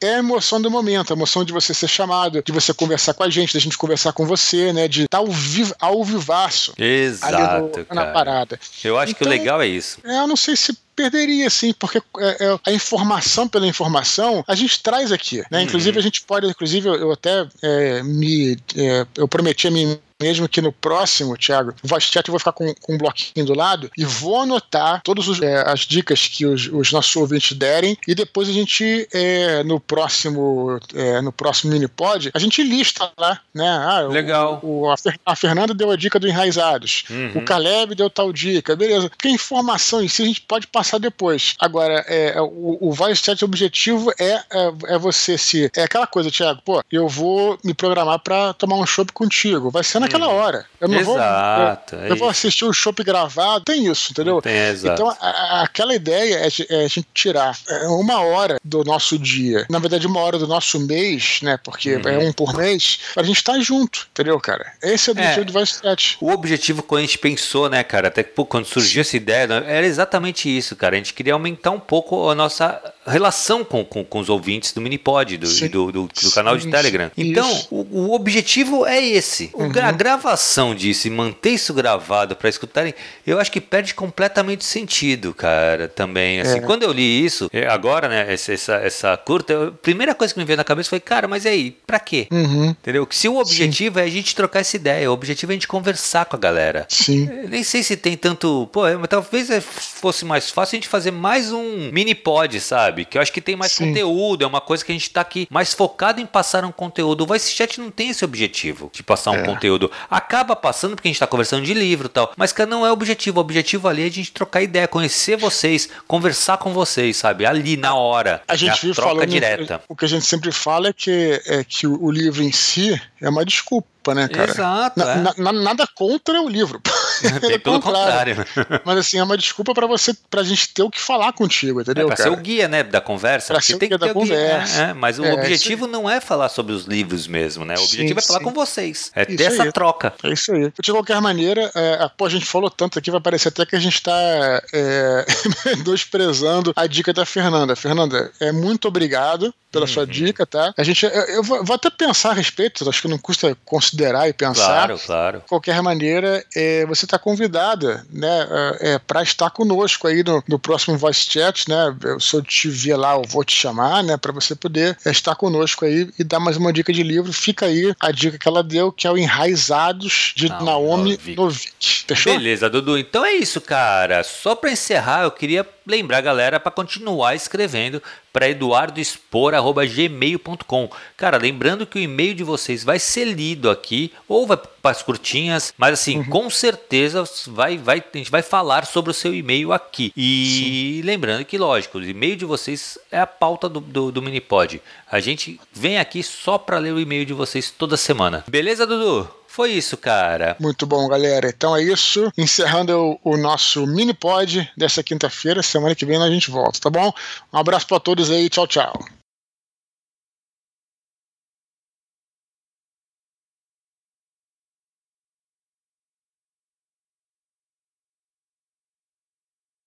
S1: é a emoção do momento, a emoção de você ser chamado, de você conversar com a gente, da gente conversar com você, né? De estar tá ao, vivo, ao vivaço
S2: Exato, no,
S1: na parada.
S2: Eu acho então, que o então, legal é isso.
S1: É, eu não sei se perderia, sim, porque é, é, a informação pela informação a gente traz aqui, né? Uhum. Inclusive a gente pode, inclusive eu, até é, me, é, eu prometi a mim mesmo que no próximo, Thiago, o chat eu vou ficar com, com um bloquinho do lado e vou anotar todas é, as dicas que os, os, nossos ouvintes derem e depois a gente, é, no próximo é, no próximo mini-pod, a gente lista lá, né? Ah,
S2: Legal.
S1: O, o, a, Fernanda deu a dica do Enraizados, uhum. o Caleb deu tal dica, beleza. Porque a informação em si a gente pode passar depois. Agora, é, é o, o voice chat objetivo é, é, é, você se... É aquela coisa, Thiago, pô, eu vou me programar para tomar um chopp contigo. Vai ser na naquela hora. Eu não
S2: exato,
S1: vou. Eu, é eu vou assistir o um show gravado, tem isso, entendeu?
S2: Tem, exato.
S1: Então, a, aquela ideia é, é, a gente tirar é, uma hora do nosso dia, na verdade, uma hora do nosso mês, né? Porque uhum. é um por mês, pra gente estar tá junto, entendeu, cara? Esse é o objetivo é, do Vice Chat.
S2: O objetivo quando a gente pensou, né, cara, até que pô, quando surgiu essa ideia, era exatamente isso, cara. A gente queria aumentar um pouco a nossa relação com, com, com os ouvintes do Minipod, do, do, do, do, canal de Telegram. Então, o, o, objetivo é esse. Uhum. A gravação disso e manter isso gravado para escutarem, eu acho que perde completamente sentido, cara, também. Assim, é. Quando eu li isso, é, agora, né, essa, essa, essa curta, a primeira coisa que me veio na cabeça foi, cara, mas aí, pra quê?
S1: Uhum.
S2: Entendeu? Que se o objetivo Sim. é a gente trocar essa ideia, o objetivo é a gente conversar com a galera.
S1: Sim.
S2: Eu nem sei se tem tanto. Pô, talvez fosse mais fácil a gente fazer mais um mini pod, sabe? Sabe? Que eu acho que tem mais Sim. conteúdo, é uma coisa que a gente tá aqui mais focado em passar um conteúdo. O Voice Chat não tem esse objetivo de passar um é. conteúdo. Acaba passando porque a gente tá conversando de livro e tal, mas que não é o objetivo. O objetivo ali é a gente trocar ideia, conhecer vocês, conversar com vocês, sabe? Ali na hora.
S1: A gente é a vive troca falando, direta. O que a gente sempre fala é que, é que o livro em si é uma desculpa desculpa, né, cara?
S2: Exato. Na,
S1: é. na, nada contra o livro.
S2: É, pelo contrário.
S1: Mas assim, é uma desculpa para você, pra gente ter o que falar contigo, entendeu? É,
S2: pra
S1: cara?
S2: ser o guia, né, da conversa.
S1: Pra ser o guia da conversa.
S2: Guia, né? Mas o é, objetivo não é falar sobre os livros mesmo, né? O objetivo sim, é falar sim. com vocês. É isso ter essa troca.
S1: É isso aí. De qualquer maneira, é, pô, a gente falou tanto aqui, vai parecer até que a gente tá é, desprezando a dica da Fernanda. Fernanda, é muito obrigado pela uhum. sua dica, tá? A gente, eu, eu, vou até pensar a respeito, acho que não custa considerar e pensar.
S2: Claro, claro.
S1: De qualquer maneira, é, você está convidada, né, é, é para estar conosco aí no, no, próximo Voice Chat, né? Se eu te ver lá, eu vou te chamar, né, para você poder é, estar conosco aí e dar mais uma dica de livro. Fica aí a dica que ela deu, que é o Enraizados de não, Naomi Novik. Novik. Fechou?
S2: Beleza, Dudu. Então é isso, cara. Só para encerrar, eu queria lembrar a galera para continuar escrevendo para eduardoexpor@gmail.com. Cara, lembrando que o e-mail de vocês vai ser lido aqui ou vai para as curtinhas, mas assim, uhum. com certeza vai, vai, a gente vai falar sobre o seu e-mail aqui. E Sim. lembrando que, lógico, o e-mail de vocês é a pauta do, do, do Minipod. A gente vem aqui só para ler o e-mail de vocês toda semana. Beleza, Dudu? Foi isso, cara.
S1: Muito bom, galera. Então é isso. Encerrando o, nosso mini pod dessa quinta-feira. Semana que vem a gente volta, tá bom? Um abraço para todos aí. Tchau, tchau.